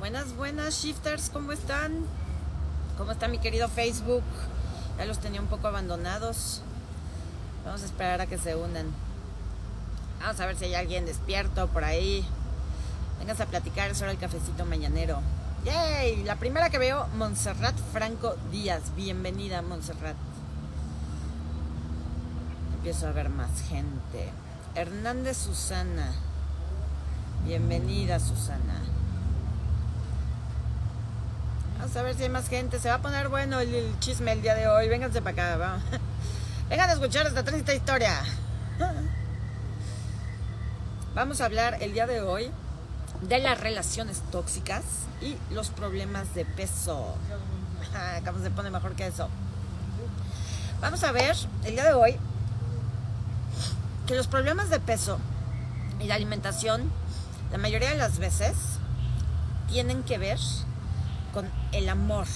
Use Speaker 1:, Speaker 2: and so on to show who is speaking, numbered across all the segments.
Speaker 1: Buenas, buenas, shifters, ¿cómo están? ¿Cómo está mi querido Facebook? Ya los tenía un poco abandonados. Vamos a esperar a que se unan. Vamos a ver si hay alguien despierto por ahí. Vengas a platicar, hora del cafecito mañanero. ¡Yay! La primera que veo, Montserrat Franco Díaz. Bienvenida, Montserrat. Empiezo a ver más gente. Hernández Susana. Bienvenida, Susana. Vamos a ver si hay más gente. Se va a poner bueno el, chisme el día de hoy. Vénganse para acá. Vamos. Vengan a escuchar esta triste historia. Vamos a hablar el día de hoy de las relaciones tóxicas y los problemas de peso. ¿Cómo se pone mejor que eso? Vamos a ver el día de hoy que los problemas de peso y la alimentación, la mayoría de las veces, tienen que ver con el amor.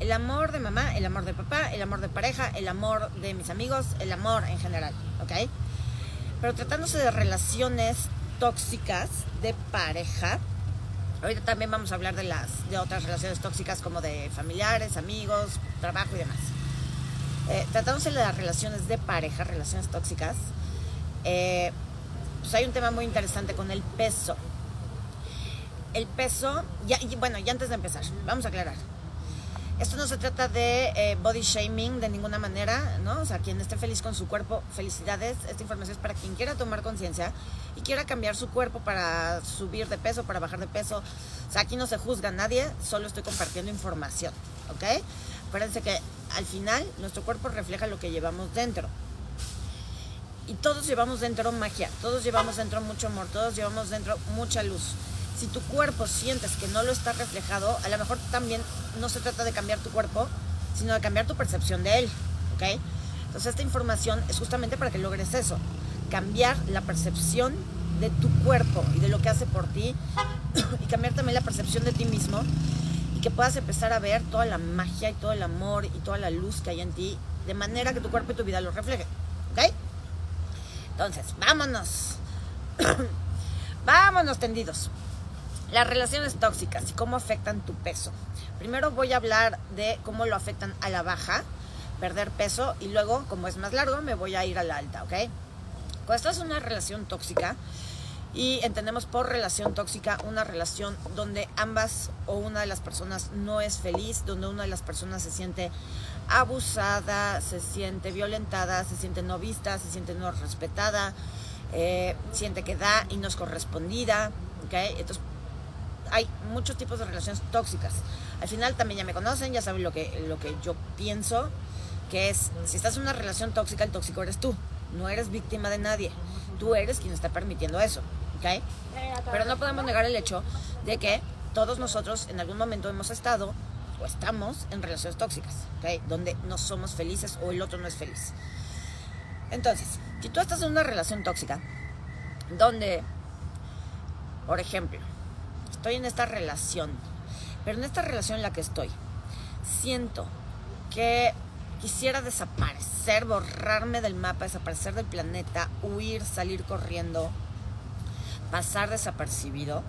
Speaker 1: El amor de mamá, el amor de papá, el amor de pareja, el amor de mis amigos, el amor en general, ¿ok? Pero tratándose de relaciones tóxicas de pareja, ahorita también vamos a hablar de las de otras relaciones tóxicas como de familiares, amigos, trabajo y demás. Eh, tratándose de las relaciones de pareja, relaciones tóxicas, eh, pues hay un tema muy interesante con el peso el peso, ya, y bueno, y antes de empezar, vamos a aclarar. Esto no se trata de eh, body shaming de ninguna manera, ¿no? O sea, quien esté feliz con su cuerpo, felicidades. Esta información es para quien quiera tomar conciencia y quiera cambiar su cuerpo para subir de peso, para bajar de peso. O sea, aquí no se juzga a nadie, solo estoy compartiendo información, ¿ok? Acuérdense que al final nuestro cuerpo refleja lo que llevamos dentro. Y todos llevamos dentro magia, todos llevamos dentro mucho amor, todos llevamos dentro mucha luz si tu cuerpo sientes que no lo está reflejado, a lo mejor también no se trata de cambiar tu cuerpo, sino de cambiar tu percepción de él, ¿ok? Entonces esta información es justamente para que logres eso, cambiar la percepción de tu cuerpo y de lo que hace por ti y cambiar también la percepción de ti mismo y que puedas empezar a ver toda la magia y todo el amor y toda la luz que hay en ti de manera que tu cuerpo y tu vida lo reflejen, ¿ok? Entonces, vámonos. vámonos tendidos. Las relaciones tóxicas y cómo afectan tu peso. Primero voy a hablar de cómo lo afectan a la baja, perder peso, y luego, como es más largo, me voy a ir a la alta, ¿ok? Cuando esta es una relación tóxica, y entendemos por relación tóxica una relación donde ambas o una de las personas no es feliz, donde una de las personas se siente abusada, se siente violentada, se siente no vista, se siente no respetada, eh, siente que da y no es correspondida, ¿ok? Entonces, hay muchos tipos de relaciones tóxicas. Al final también ya me conocen, ya saben lo que, lo que yo pienso, que es, si estás en una relación tóxica, el tóxico eres tú, no eres víctima de nadie, tú eres quien está permitiendo eso, ¿ok? Pero no podemos negar el hecho de que todos nosotros en algún momento hemos estado o estamos en relaciones tóxicas, ¿ok? Donde no somos felices o el otro no es feliz. Entonces, si tú estás en una relación tóxica, donde, por ejemplo, estoy en esta relación, pero en esta relación en la que estoy, siento que quisiera desaparecer, borrarme del mapa, desaparecer del planeta, huir, salir corriendo, pasar desapercibido,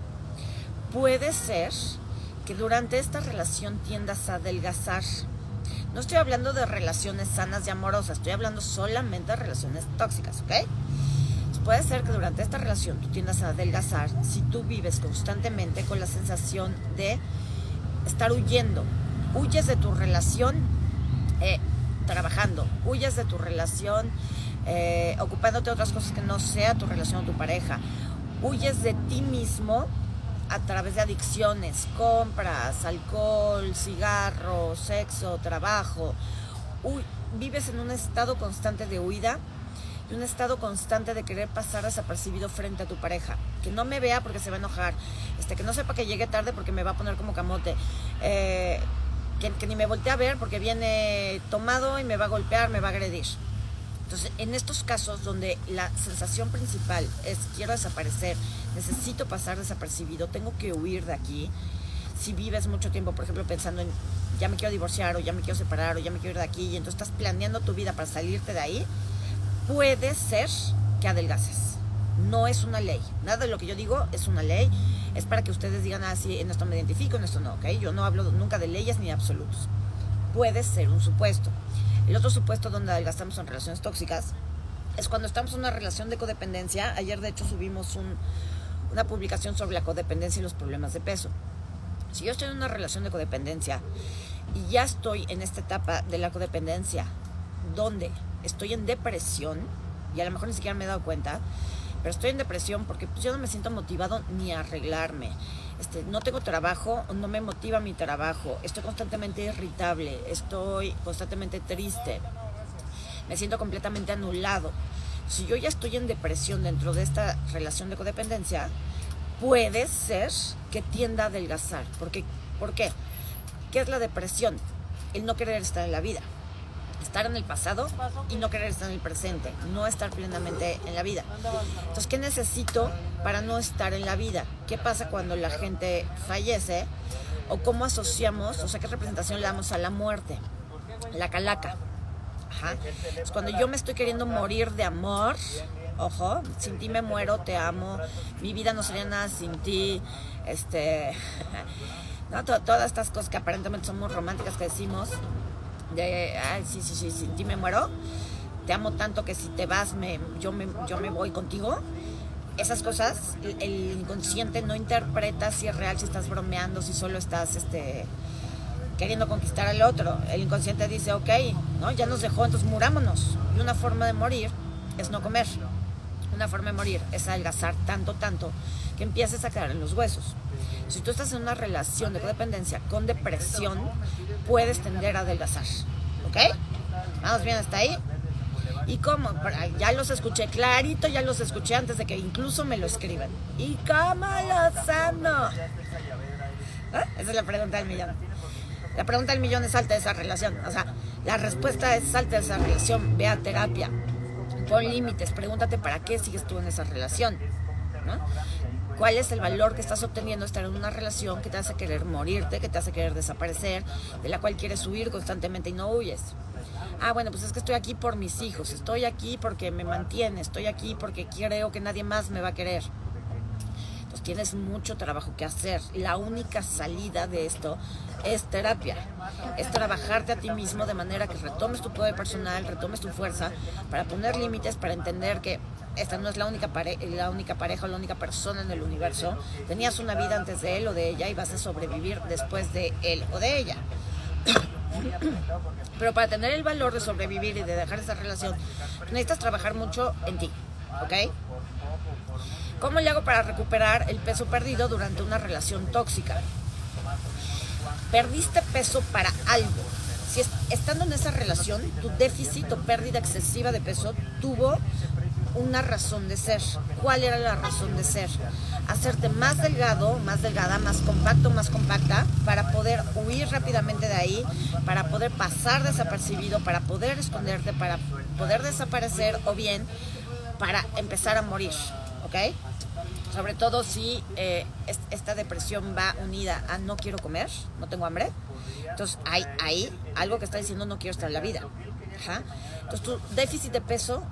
Speaker 1: puede ser que durante esta relación tiendas a adelgazar. No estoy hablando de relaciones sanas y amorosas, estoy hablando solamente de relaciones tóxicas, ¿ok? Puede ser que durante esta relación tú tiendas a adelgazar si tú vives constantemente con la sensación de estar huyendo. Huyes de tu relación eh, trabajando, huyes de tu relación eh, ocupándote de otras cosas que no sea tu relación o tu pareja. Huyes de ti mismo a través de adicciones, compras, alcohol, cigarro, sexo, trabajo. vives en un estado constante de huida un estado constante de querer pasar desapercibido frente a tu pareja. Que no me vea porque se va a enojar, este, que no sepa que llegue tarde porque me va a poner como camote, eh, que, que, ni me voltee a ver porque viene tomado y me va a golpear, me va a agredir. Entonces, en estos casos donde la sensación principal es quiero desaparecer, necesito pasar desapercibido, tengo que huir de aquí, si vives mucho tiempo, por ejemplo, pensando en ya me quiero divorciar o ya me quiero separar o ya me quiero ir de aquí y entonces estás planeando tu vida para salirte de ahí, puede ser que adelgaces. no es una ley. Nada de lo que yo digo es una ley. Es para que ustedes digan, ah, sí, en esto me identifico, en esto no, ¿ok? Yo no hablo nunca de leyes ni de absolutos. Puede ser un supuesto. El otro supuesto donde gastamos en relaciones tóxicas es cuando estamos en una relación de codependencia. Ayer, de hecho, subimos una publicación sobre la codependencia y los problemas de peso. Si yo estoy en una relación de codependencia y ya estoy en esta etapa de la codependencia, donde estoy en depresión, y a lo mejor ni siquiera me he dado cuenta, pero estoy en depresión porque pues, yo no me siento motivado ni a arreglarme. Este, no tengo trabajo, no me motiva mi trabajo, estoy constantemente irritable, estoy constantemente triste, me siento completamente anulado. Si yo ya estoy en depresión dentro de esta relación de codependencia, puede ser que tienda a adelgazar. Porque, ¿Por qué? ¿Qué es la depresión? El no querer estar en la vida estar en el pasado y no querer estar en el presente, no estar plenamente en la vida. Entonces, ¿qué necesito para no estar en la vida? ¿Qué pasa cuando la gente fallece? ¿O cómo asociamos, o sea, qué representación le damos a la muerte? La calaca. Ajá. cuando yo me estoy queriendo morir de amor, ojo, sin ti me muero, te amo, mi vida no sería nada sin ti, este, todas estas cosas que aparentemente son muy románticas que decimos, de, ay, sí, sí, sí, sí, me muero, te amo tanto que si te vas, me, yo, me, yo me voy contigo. Esas cosas, el, inconsciente no interpreta si es real, si estás bromeando, si solo estás este, queriendo conquistar al otro. El inconsciente dice, ok, ¿no? ya nos dejó, entonces murámonos. Y una forma de morir es no comer. Una forma de morir es adelgazar tanto, tanto, que empieces a quedar en los huesos. Si tú estás en una relación de codependencia con depresión, puedes tender a adelgazar. ¿Ok? Vamos bien hasta ahí. ¿Y cómo? Ya los escuché clarito, ya los escuché antes de que incluso me lo escriban. ¿Y cómo lo sano? ¿Ah? Esa es la pregunta del millón. La pregunta del millón es salte de esa relación. O sea, la respuesta es salte de esa relación, ve a terapia, pon límites, pregúntate para qué sigues tú en esa relación. ¿no? Cuál es el valor que estás obteniendo estar en una relación que te hace querer morirte, que te hace querer desaparecer, de la cual quieres huir constantemente y no huyes. Ah, bueno, pues es que estoy aquí por mis hijos, estoy aquí porque me mantiene, estoy aquí porque creo que nadie más me va a querer. Entonces tienes mucho trabajo que hacer. La única salida de esto es terapia. Es trabajarte a ti mismo de manera que retomes tu poder personal, retomes tu fuerza, para poner límites, para entender que esta no es la única, la única pareja o la única persona en el universo. Tenías una vida antes de él o de ella y vas a sobrevivir después de él o de ella. Pero para tener el valor de sobrevivir y de dejar esa relación, necesitas trabajar mucho en ti, ¿ok? ¿Cómo le hago para recuperar el peso perdido durante una relación tóxica? Perdiste peso para algo. Si estando en esa relación, tu déficit o pérdida excesiva de peso tuvo una razón de ser. ¿Cuál era la razón de ser? Hacerte más delgado, más delgada, más compacto, más compacta, para poder huir rápidamente de ahí, para poder pasar desapercibido, para poder esconderte, para poder desaparecer o bien para empezar a morir. ¿Ok? Sobre todo si eh, esta depresión va unida a no quiero comer, no tengo hambre. Entonces hay ahí algo que está diciendo no quiero estar en la vida. Entonces tu déficit de peso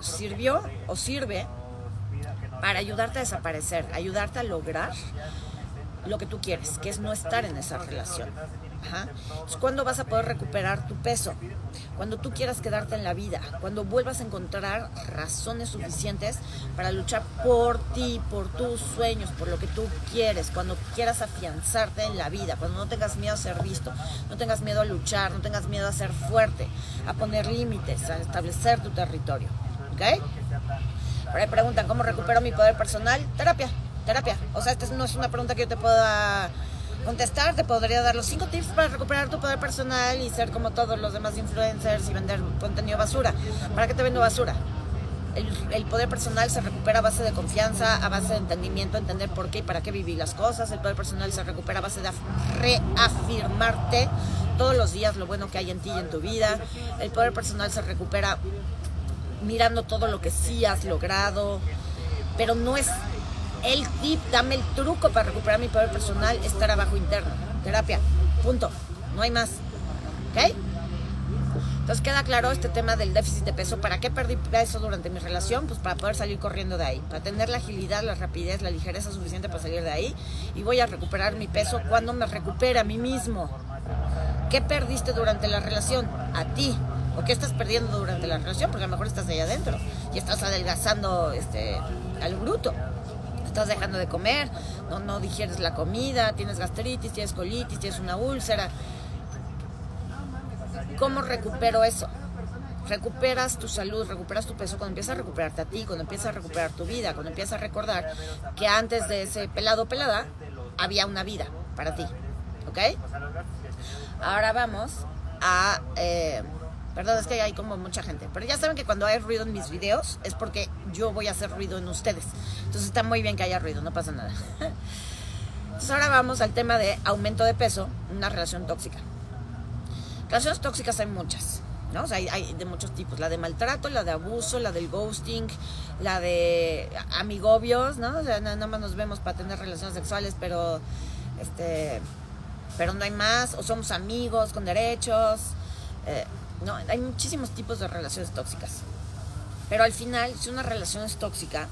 Speaker 1: sirvió o sirve para ayudarte a desaparecer, ayudarte a lograr lo que tú quieres, que es no estar en esa relación. Ajá. ¿Cuándo vas a poder recuperar tu peso? Cuando tú quieras quedarte en la vida, cuando vuelvas a encontrar razones suficientes para luchar por ti, por tus sueños, por lo que tú quieres, cuando quieras afianzarte en la vida, cuando no tengas miedo a ser visto, no tengas miedo a luchar, no tengas miedo a ser fuerte, a poner límites, a establecer tu territorio. ¿Ok? Ahí preguntan, ¿cómo recupero mi poder personal? Terapia, terapia. O sea, esta no es una pregunta que yo te pueda contestar. Te podría dar los cinco tips para recuperar tu poder personal y ser como todos los demás influencers y vender contenido basura. ¿Para qué te vendo basura? El, el, poder personal se recupera a base de confianza, a base de entendimiento, entender por qué y para qué vivir las cosas. El poder personal se recupera a base de reafirmarte todos los días lo bueno que hay en ti y en tu vida. El poder personal se recupera mirando todo lo que sí has logrado, pero no es el tip, dame el truco para recuperar mi poder personal, es trabajo interno, terapia, punto, no hay más, ¿ok? Entonces queda claro este tema del déficit de peso. ¿Para qué perdí peso durante mi relación? Pues para poder salir corriendo de ahí, para tener la agilidad, la rapidez, la ligereza suficiente para salir de ahí. Y voy a recuperar mi peso cuando me recupere a mí mismo. ¿Qué perdiste durante la relación? A ti. ¿O qué estás perdiendo durante la relación? Porque a lo mejor estás ahí adentro y estás adelgazando este, al bruto. Estás dejando de comer, no, no digieres la comida, tienes gastritis, tienes colitis, tienes una úlcera. ¿Cómo recupero eso? Recuperas tu salud, recuperas tu peso cuando empiezas a recuperarte a ti, cuando empiezas a recuperar tu vida, cuando empiezas a recordar que antes de ese pelado pelada había una vida para ti. ¿Ok? Ahora vamos a... Eh, perdón, es que hay como mucha gente. Pero ya saben que cuando hay ruido en mis videos es porque yo voy a hacer ruido en ustedes. Entonces está muy bien que haya ruido, no pasa nada. Entonces ahora vamos al tema de aumento de peso, una relación tóxica. Relaciones tóxicas hay muchas, ¿no? O sea, hay, de muchos tipos. La de maltrato, la de abuso, la del ghosting, la de amigobios, ¿no? O sea, nada más nos vemos para tener relaciones sexuales, pero este pero no hay más, o somos amigos con derechos. Eh, no, hay muchísimos tipos de relaciones tóxicas. Pero al final, si una relación es tóxica,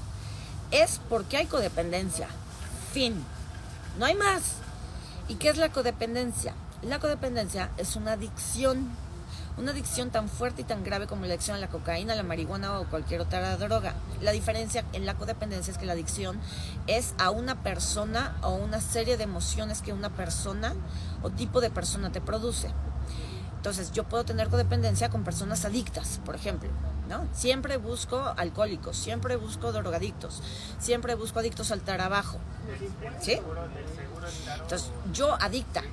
Speaker 1: es porque hay codependencia. Fin. No hay más. ¿Y qué es la codependencia? La codependencia es una adicción. Una adicción tan fuerte y tan grave como la adicción a la cocaína, la marihuana o cualquier otra droga. La diferencia en la codependencia es que la adicción es a una persona o una serie de emociones que una persona o tipo de persona te produce. Entonces, yo puedo tener codependencia con personas adictas, por ejemplo. ¿no? Siempre busco alcohólicos, siempre busco drogadictos, siempre busco adictos al trabajo. ¿Sí? Entonces, yo adicta,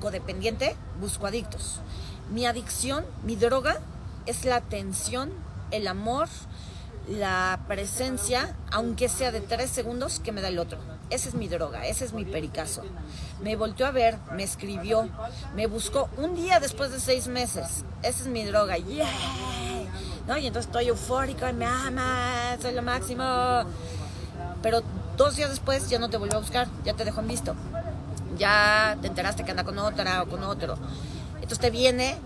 Speaker 1: codependiente, busco adictos. Mi adicción, mi droga, es la atención, el amor, la presencia, aunque sea de tres segundos, que me da el otro. Esa es mi droga, ese es mi pericazo. Me volteó a ver, me escribió, me buscó un día después de seis meses. Esa es mi droga. ¡Yeah! ¿No? Y entonces estoy eufórica, me ama, soy lo máximo. Pero dos días después ya no te vuelvo a buscar, ya te dejo en visto. Ya te enteraste que anda con otra o con otro. Entonces te viene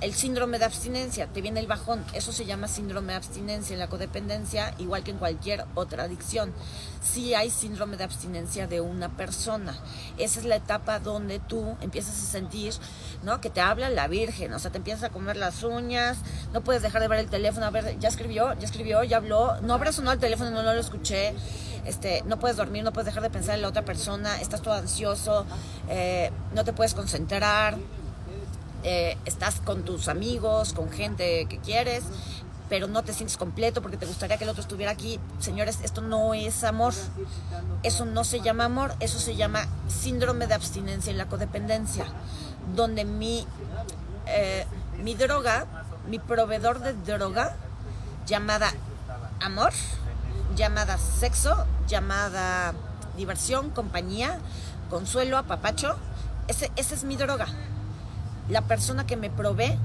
Speaker 1: el síndrome de abstinencia, te viene el bajón. Eso se llama síndrome de abstinencia en la codependencia, igual que en cualquier otra adicción. Sí hay síndrome de abstinencia de una persona. Esa es la etapa donde tú empiezas a sentir, ¿no? Que te habla la Virgen, o sea, te empiezas a comer las uñas, no puedes dejar de ver el teléfono, a ver, ya escribió, ya escribió, ya habló, no habrá sonado el teléfono, no, no lo escuché. Este, no puedes dormir, no puedes dejar de pensar en la otra persona, estás todo ansioso, eh, no te puedes concentrar, eh, estás con tus amigos, con gente que quieres, pero no te sientes completo porque te gustaría que el otro estuviera aquí. Señores, esto no es amor. Eso no se llama amor, eso se llama síndrome de abstinencia en la codependencia, donde mi, eh, mi droga, mi proveedor de droga, llamada amor, llamada sexo, llamada diversión, compañía, consuelo, apapacho, ese, esa es mi droga la persona que me provee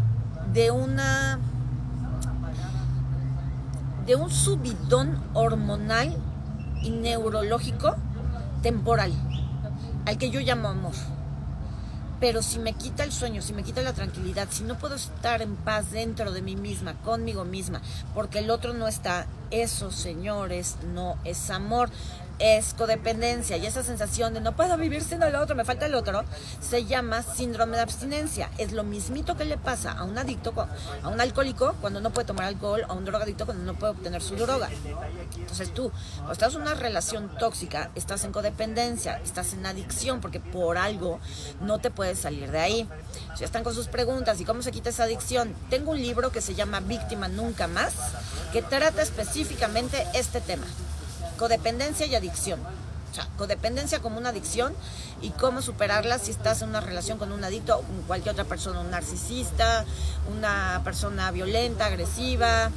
Speaker 1: de una de un subidón hormonal y neurológico temporal, al que yo llamo amor. Pero si me quita el sueño, si me quita la tranquilidad, si no puedo estar en paz dentro de mí misma, conmigo misma, porque el otro no está, eso, señores, no es amor es codependencia y esa sensación de no puedo vivir sin el otro, me falta el otro, se llama síndrome de abstinencia. Es lo mismito que le pasa a un adicto, a un alcohólico cuando no puede tomar alcohol, a un drogadicto cuando no puede obtener su droga. Entonces tú, cuando estás en una relación tóxica, estás en codependencia, estás en adicción porque por algo no te puedes salir de ahí. Si están con sus preguntas y cómo se quita esa adicción, tengo un libro que se llama Víctima Nunca Más, que trata específicamente este tema codependencia y adicción. O sea, codependencia como una adicción y cómo superarla si estás en una relación con un adicto cualquier otra persona, un narcisista, una persona violenta, agresiva.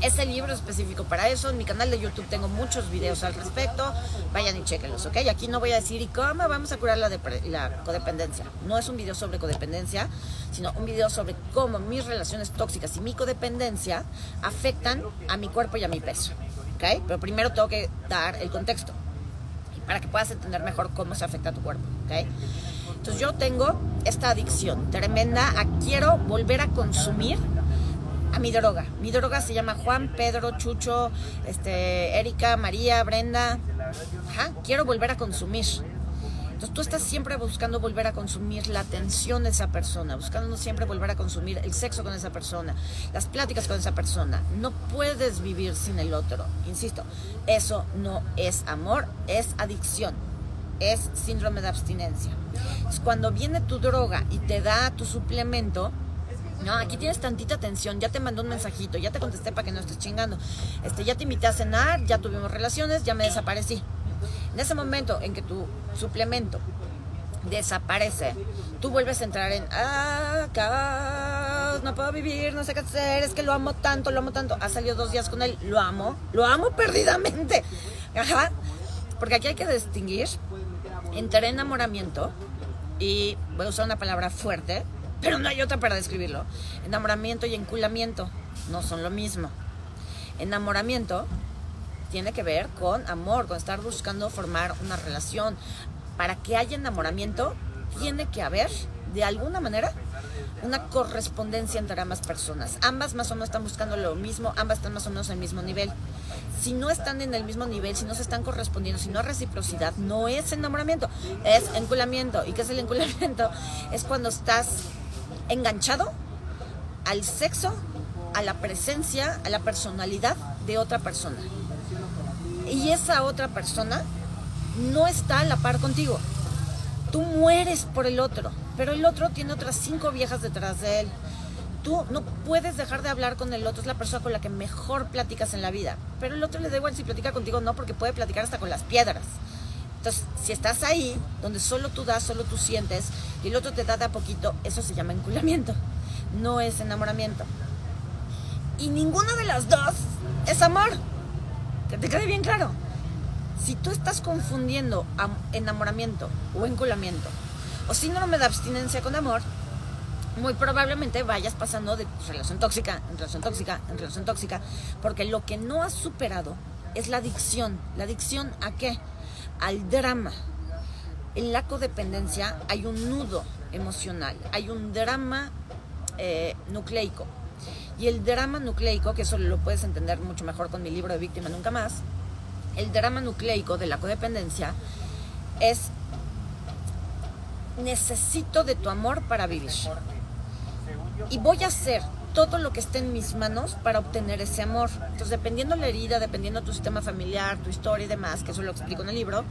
Speaker 1: Ese libro específico para eso. En mi canal de YouTube tengo muchos videos al respecto. Vayan y chequenlos, ¿ok? Aquí no voy a decir, ¿y cómo vamos a curar la, la codependencia? No es un video sobre codependencia, sino un video sobre cómo mis relaciones tóxicas y mi codependencia afectan a mi cuerpo y a mi peso. Pero primero tengo que dar el contexto. para que puedas entender mejor cómo se afecta a tu cuerpo, ¿ok? Entonces yo tengo esta adicción tremenda a quiero volver a consumir a mi droga. Mi droga se llama Juan, Pedro, Chucho, este, Erika, María, Brenda. Ajá, quiero volver a consumir. Entonces tú estás siempre buscando volver a consumir la atención de esa persona, buscando siempre volver a consumir el sexo con esa persona, las pláticas con esa persona. No puedes vivir sin el otro. Insisto, eso no es amor, es adicción, es síndrome de abstinencia. cuando viene tu droga y te da tu suplemento, no, aquí tienes tantita atención, ya te mandó un mensajito, ya te contesté para que no estés chingando. Este, ya te invité a cenar, ya tuvimos relaciones, ya me desaparecí. En ese momento en que tu suplemento desaparece, tú vuelves a entrar en ah, no puedo vivir, no sé qué hacer, es que lo amo tanto, lo amo tanto. Ha salido dos días con él, lo amo, lo amo perdidamente. Ajá. Porque aquí hay que distinguir entre enamoramiento y voy a usar una palabra fuerte, pero no hay otra para describirlo. Enamoramiento y enculamiento no son lo mismo. Enamoramiento tiene que ver con amor, con estar buscando formar una relación. Para que haya enamoramiento, tiene que haber, de alguna manera, una correspondencia entre ambas personas. Ambas más o menos están buscando lo mismo, ambas están más o menos en el mismo nivel. Si no están en el mismo nivel, si no se están correspondiendo, si no hay reciprocidad, no es enamoramiento, es enculamiento. ¿Y qué es el enculamiento? Es cuando estás enganchado al sexo, a la presencia, a la personalidad de otra persona. Y esa otra persona no está a la par contigo. Tú mueres por el otro, pero el otro tiene otras cinco viejas detrás de él. Tú no puedes dejar de hablar con el otro, es la persona con la que mejor platicas en la vida. Pero el otro le da igual si platica contigo no, porque puede platicar hasta con las piedras. Entonces, si estás ahí, donde solo tú das, solo tú sientes, y el otro te da de a poquito, eso se llama enculamiento. No es enamoramiento. Y ninguna de las dos es amor. Que te quede bien claro. Si tú estás confundiendo enamoramiento o enculamiento, o síndrome de abstinencia con amor, muy probablemente vayas pasando de relación tóxica en relación tóxica en relación tóxica, porque lo que no has superado es la adicción. ¿La adicción a qué? al drama. En la codependencia hay un nudo emocional, hay un drama eh, nucleico. Y el drama nucleico, que eso lo puedes entender mucho mejor con mi libro de Víctima Nunca Más, el drama nucleico de la codependencia es necesito de tu amor para vivir. Y voy a hacer todo lo que esté en mis manos para obtener ese amor. Entonces, dependiendo la herida, dependiendo tu sistema familiar, tu historia y demás, que eso lo explico en el libro,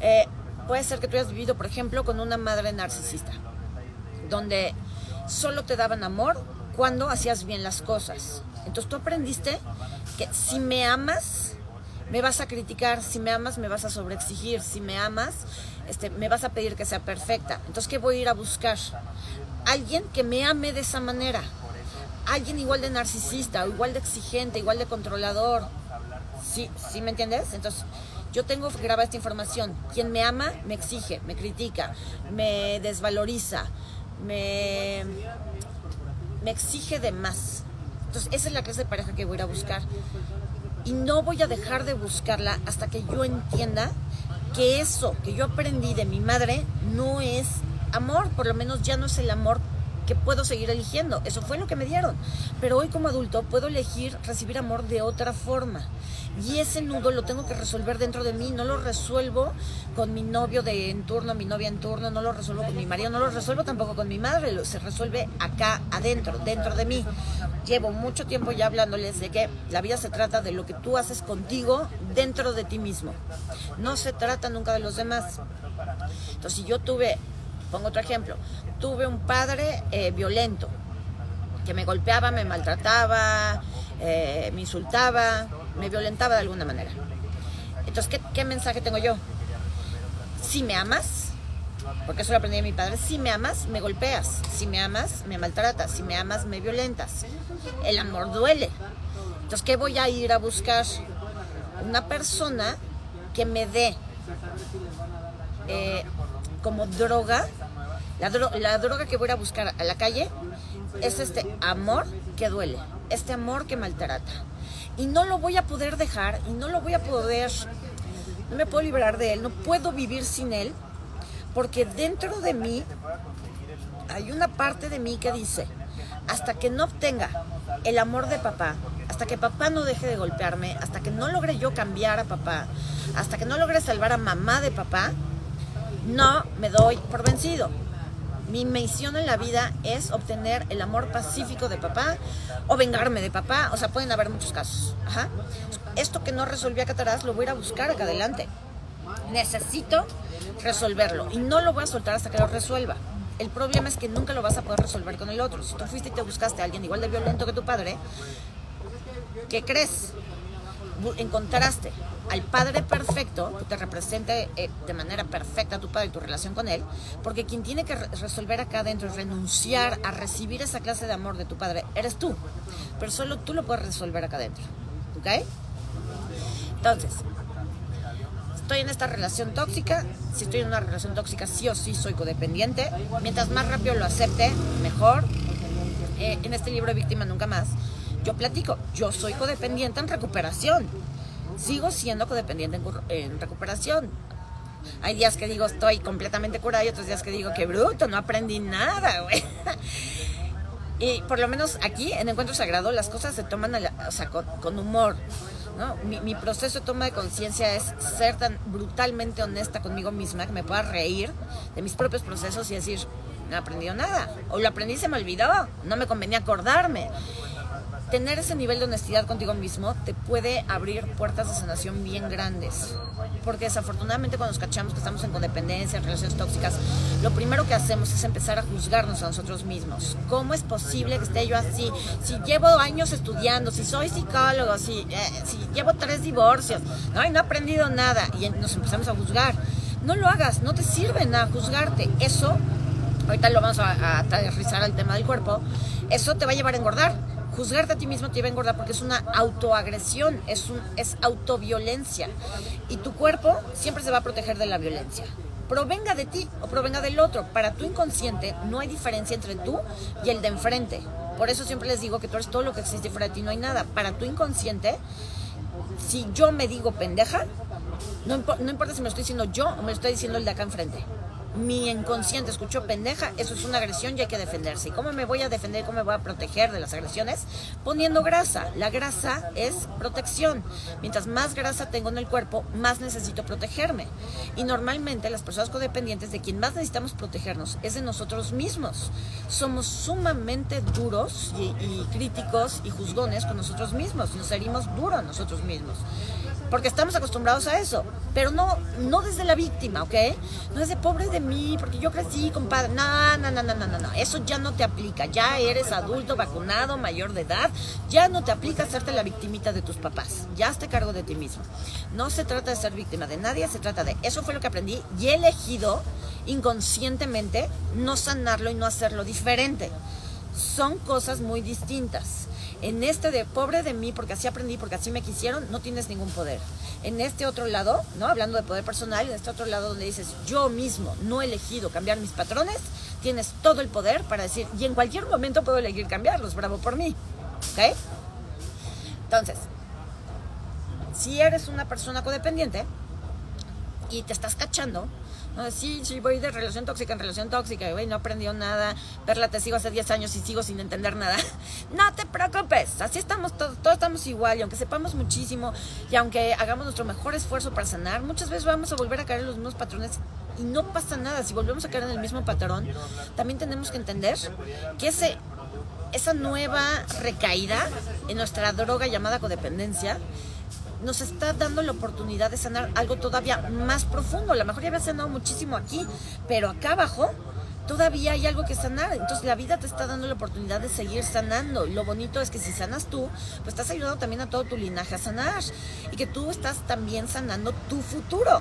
Speaker 1: eh, puede ser que tú hayas vivido, por ejemplo, con una madre narcisista, donde solo te daban amor cuando hacías bien las cosas. Entonces tú aprendiste que si me amas, me vas a criticar, si me amas, me vas a sobreexigir, si me amas, este, me vas a pedir que sea perfecta. Entonces, ¿qué voy a ir a buscar? Alguien que me ame de esa manera alguien igual de narcisista, igual de exigente, igual de controlador. ¿Sí, ¿sí me entiendes? Entonces, yo tengo grabar esta información. Quien me ama, me exige, me critica, me desvaloriza, me, me exige de más. Entonces, esa es la clase de pareja que voy a ir a buscar. Y no voy a dejar de buscarla hasta que yo entienda que eso que yo aprendí de mi madre no es amor, por lo menos ya no es el amor que puedo seguir eligiendo. Eso fue lo que me dieron. Pero hoy como adulto puedo elegir recibir amor de otra forma. Y ese nudo lo tengo que resolver dentro de mí. No lo resuelvo con mi novio de en turno, mi novia en turno, no lo resuelvo con mi marido, no lo resuelvo tampoco con mi madre. Se resuelve acá, adentro, dentro de mí. Llevo mucho tiempo ya hablándoles de que la vida se trata de lo que tú haces contigo dentro de ti mismo. No se trata nunca de los demás. Entonces, si yo tuve Pongo otro ejemplo. Tuve un padre eh, violento que me golpeaba, me maltrataba, eh, me insultaba, me violentaba de alguna manera. Entonces, ¿qué, ¿qué, mensaje tengo yo? Si me amas, porque eso lo aprendí de mi padre, si me amas, me golpeas, si me amas, me maltratas, si me amas, me violentas. El amor duele. Entonces, ¿qué voy a ir a buscar? Una persona que me dé eh, como droga, la, la droga que voy a buscar a la calle es este amor que duele, este amor que maltrata. Y no lo voy a poder dejar y no lo voy a poder no me puedo liberar de él, no puedo vivir sin él, porque dentro de mí hay una parte de mí que dice, hasta que no obtenga el amor de papá, hasta que papá no deje de golpearme, hasta que no logre yo cambiar a papá, hasta que no logre salvar a mamá de papá, no me doy por vencido. Mi misión en la vida es obtener el amor pacífico de papá o vengarme de papá. O sea, pueden haber muchos casos. Esto que no resolví acá atrás lo voy a ir a buscar acá adelante. Necesito resolverlo y no lo voy a soltar hasta que lo resuelva. El problema es que nunca lo vas a poder resolver con el otro. Si tú fuiste y te buscaste a alguien igual de violento que tu padre, ¿qué crees? Encontraste al padre perfecto, que te represente eh, de manera perfecta a tu padre y tu relación con él, porque quien tiene que resolver acá adentro es renunciar a recibir esa clase de amor de tu padre, eres tú. Pero solo tú lo puedes resolver acá adentro. ¿Ok? Entonces, estoy en esta relación tóxica, si estoy en una relación tóxica, sí o sí soy codependiente. Mientras más rápido lo acepte, mejor. Eh, en este libro Víctima Nunca Más, yo platico, yo soy codependiente en recuperación. Sigo siendo codependiente en, recuperación. Hay días que digo estoy completamente curada y otros días que digo que bruto, no aprendí nada, güey. Y por lo menos aquí, en Encuentro Sagrado, las cosas se toman con humor. Mi, proceso de toma de conciencia es ser tan brutalmente honesta conmigo misma que me pueda reír de mis propios procesos y decir, no he aprendido nada. O lo aprendí y se me olvidó. No me convenía acordarme tener ese nivel de honestidad contigo mismo te puede abrir puertas de sanación bien grandes. Porque desafortunadamente cuando nos cachamos que estamos en codependencia, en relaciones tóxicas, lo primero que hacemos es empezar a juzgarnos a nosotros mismos. ¿Cómo es posible que esté yo así? Si llevo años estudiando, si soy psicólogo, si, eh, llevo tres divorcios, no, no he aprendido nada y nos empezamos a juzgar. No lo hagas, no te sirve nada juzgarte. Eso, ahorita lo vamos a, a aterrizar al tema del cuerpo, eso te va a llevar a engordar juzgarte a ti mismo te lleva a engordar porque es una autoagresión, es, un, es autoviolencia. Y tu cuerpo siempre se va a proteger de la violencia. Provenga de ti o provenga del otro. Para tu inconsciente no hay diferencia entre tú y el de enfrente. Por eso siempre les digo que tú eres todo lo que existe fuera de ti, no hay nada. Para tu inconsciente, si yo me digo pendeja, no, no importa si me lo estoy diciendo yo o me lo estoy diciendo el de acá enfrente mi inconsciente escuchó pendeja, eso es una agresión y hay que defenderse. ¿Y cómo me voy a defender, cómo me voy a proteger de las agresiones? Poniendo grasa. La grasa es protección. Mientras más grasa tengo en el cuerpo, más necesito protegerme. Y normalmente las personas codependientes de quien más necesitamos protegernos es de nosotros mismos. Somos sumamente duros y, críticos y juzgones con nosotros mismos. Nos herimos duro a nosotros mismos porque estamos acostumbrados a eso, pero no, no desde la víctima, ¿ok? No desde pobre de mí, porque yo crecí, compadre. No, no, no, no, no, no, eso ya no te aplica. Ya eres adulto, vacunado, mayor de edad, ya no te aplica hacerte la victimita de tus papás. Ya hazte cargo de ti mismo. No se trata de ser víctima de nadie, se trata de eso fue lo que aprendí y he elegido inconscientemente no sanarlo y no hacerlo diferente. Son cosas muy distintas. En este de pobre de mí, porque así aprendí, porque así me quisieron, no tienes ningún poder. En este otro lado, ¿no? Hablando de poder personal, en este otro lado donde dices, yo mismo no he elegido cambiar mis patrones, tienes todo el poder para decir, y en cualquier momento puedo elegir cambiarlos, bravo por mí. ¿Ok? Entonces, si eres una persona codependiente y te estás cachando, sí, sí, voy de relación tóxica en relación tóxica, güey, no aprendió nada. Perla, te sigo hace 10 años y sigo sin entender nada. no te preocupes, así estamos todos, todos estamos igual. Y aunque sepamos muchísimo y aunque hagamos nuestro mejor esfuerzo para sanar, muchas veces vamos a volver a caer en los mismos patrones y no pasa nada. Si volvemos a caer en el mismo patrón, también tenemos que entender que ese, esa nueva recaída en nuestra droga llamada codependencia nos está dando la oportunidad de sanar algo todavía más profundo. A lo mejor ya había sanado muchísimo aquí, pero acá abajo todavía hay algo que sanar. Entonces la vida te está dando la oportunidad de seguir sanando. Lo bonito es que si sanas tú, pues estás ayudando también a todo tu linaje a sanar. Y que tú estás también sanando tu futuro.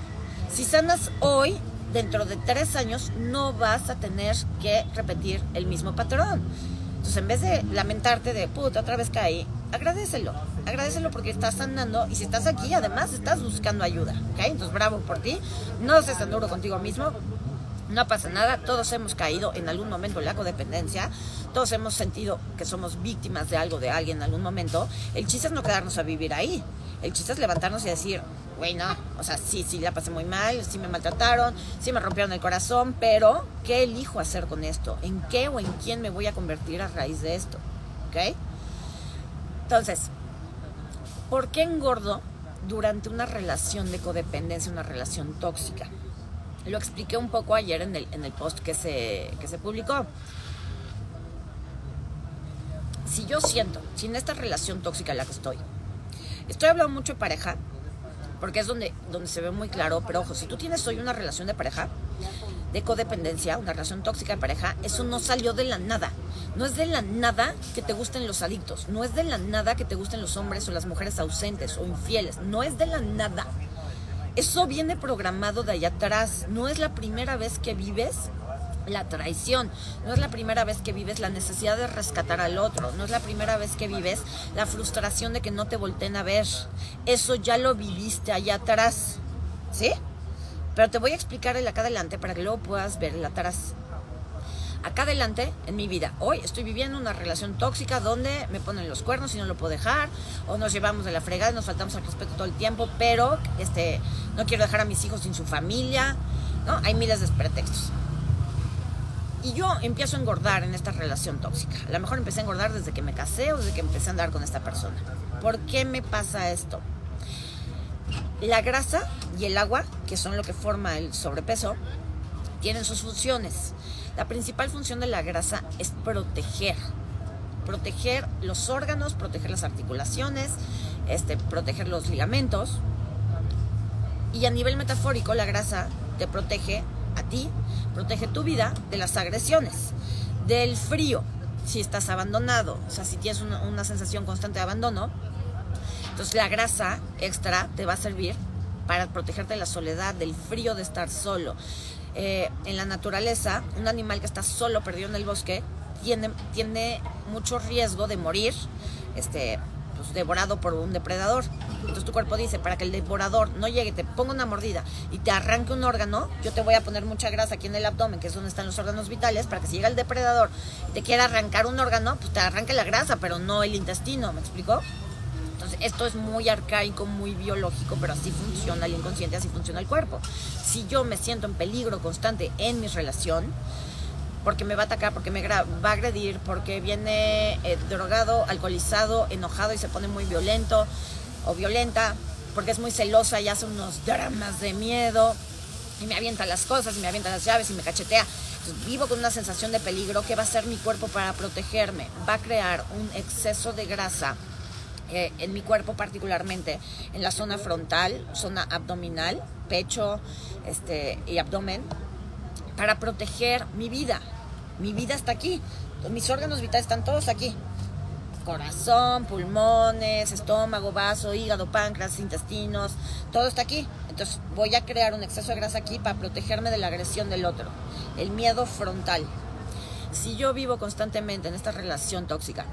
Speaker 1: Si sanas hoy, dentro de tres años, no vas a tener que repetir el mismo patrón. Entonces en vez de lamentarte de, puta, otra vez caí, agradecelo. Agradecelo porque estás sanando y si estás aquí, además estás buscando ayuda. ¿ok? Entonces, bravo por ti. No seas tan duro contigo mismo. No pasa nada, todos hemos caído en algún momento en la codependencia, todos hemos sentido que somos víctimas de algo, de alguien en algún momento. El chiste es no quedarnos a vivir ahí. El chiste es levantarnos y decir, güey, no. O sea, sí, sí la pasé muy mal, sí me maltrataron, sí me rompieron el corazón, pero ¿qué elijo hacer con esto? ¿En qué o en quién me voy a convertir a raíz de esto? ¿Ok? Entonces, ¿por qué engordo durante una relación de codependencia, una relación tóxica? Lo expliqué un poco ayer en el, en el post que se, que se publicó. Si yo siento, si en esta relación tóxica en la que estoy, estoy hablando mucho de pareja, porque es donde, donde se ve muy claro, pero ojo, si tú tienes hoy una relación de pareja, de codependencia, una relación tóxica de pareja, eso no salió de la nada. No es de la nada que te gusten los adictos, no es de la nada que te gusten los hombres o las mujeres ausentes o infieles, no es de la nada. Eso viene programado de allá atrás, no es la primera vez que vives la traición. No es la primera vez que vives la necesidad de rescatar al otro. No es la primera vez que vives la frustración de que no te volteen a ver. Eso ya lo viviste allá atrás. ¿Sí? Pero te voy a explicar el acá adelante para que luego puedas ver el atrás. Acá adelante en mi vida, hoy estoy viviendo una relación tóxica donde me ponen los cuernos y no lo puedo dejar, o nos llevamos de la fregada, nos faltamos al respeto todo el tiempo, pero este, no quiero dejar a mis hijos sin su familia, ¿no? Hay miles de pretextos. Y yo empiezo a engordar en esta relación tóxica. A lo mejor empecé a engordar desde que me casé o desde que empecé a andar con esta persona. ¿Por qué me pasa esto? La grasa y el agua, que son lo que forma el sobrepeso, tienen sus funciones. La principal función de la grasa es proteger. Proteger los órganos, proteger las articulaciones, este, proteger los ligamentos. Y a nivel metafórico, la grasa te protege a ti, protege tu vida de las agresiones, del frío, si estás abandonado, o sea, si tienes una, sensación constante de abandono, entonces la grasa extra te va a servir para protegerte de la soledad, del frío de estar solo. Eh, en la naturaleza, un animal que está solo, perdido en el bosque, tiene, tiene mucho riesgo de morir, este, pues, devorado por un depredador. Entonces tu cuerpo dice, para que el devorador no llegue, te ponga una mordida y te arranque un órgano, yo te voy a poner mucha grasa aquí en el abdomen, que es donde están los órganos vitales, para que si llega el depredador y te quiera arrancar un órgano, pues te arranque la grasa, pero no el intestino, ¿me explico? Entonces, esto es muy arcaico, muy biológico, pero así funciona el inconsciente, así funciona el cuerpo. Si yo me siento en peligro constante en mi relación, porque me va a atacar, porque me va a agredir, porque viene eh, drogado, alcoholizado, enojado y se pone muy violento o violenta, porque es muy celosa y hace unos dramas de miedo y me avienta las cosas me avienta las llaves y me cachetea. vivo con una sensación de peligro. ¿Qué va a hacer mi cuerpo para protegerme? Va a crear un exceso de grasa eh, en mi cuerpo particularmente, en la zona frontal, zona abdominal, pecho este, y abdomen, para proteger mi vida. Mi vida está aquí. Mis órganos vitales están todos aquí. Corazón, pulmones, estómago, vaso, hígado, páncreas, intestinos, todo está aquí. Entonces voy a crear un exceso de grasa aquí para protegerme de la agresión del otro. El miedo frontal. Si yo vivo constantemente en esta relación tóxica,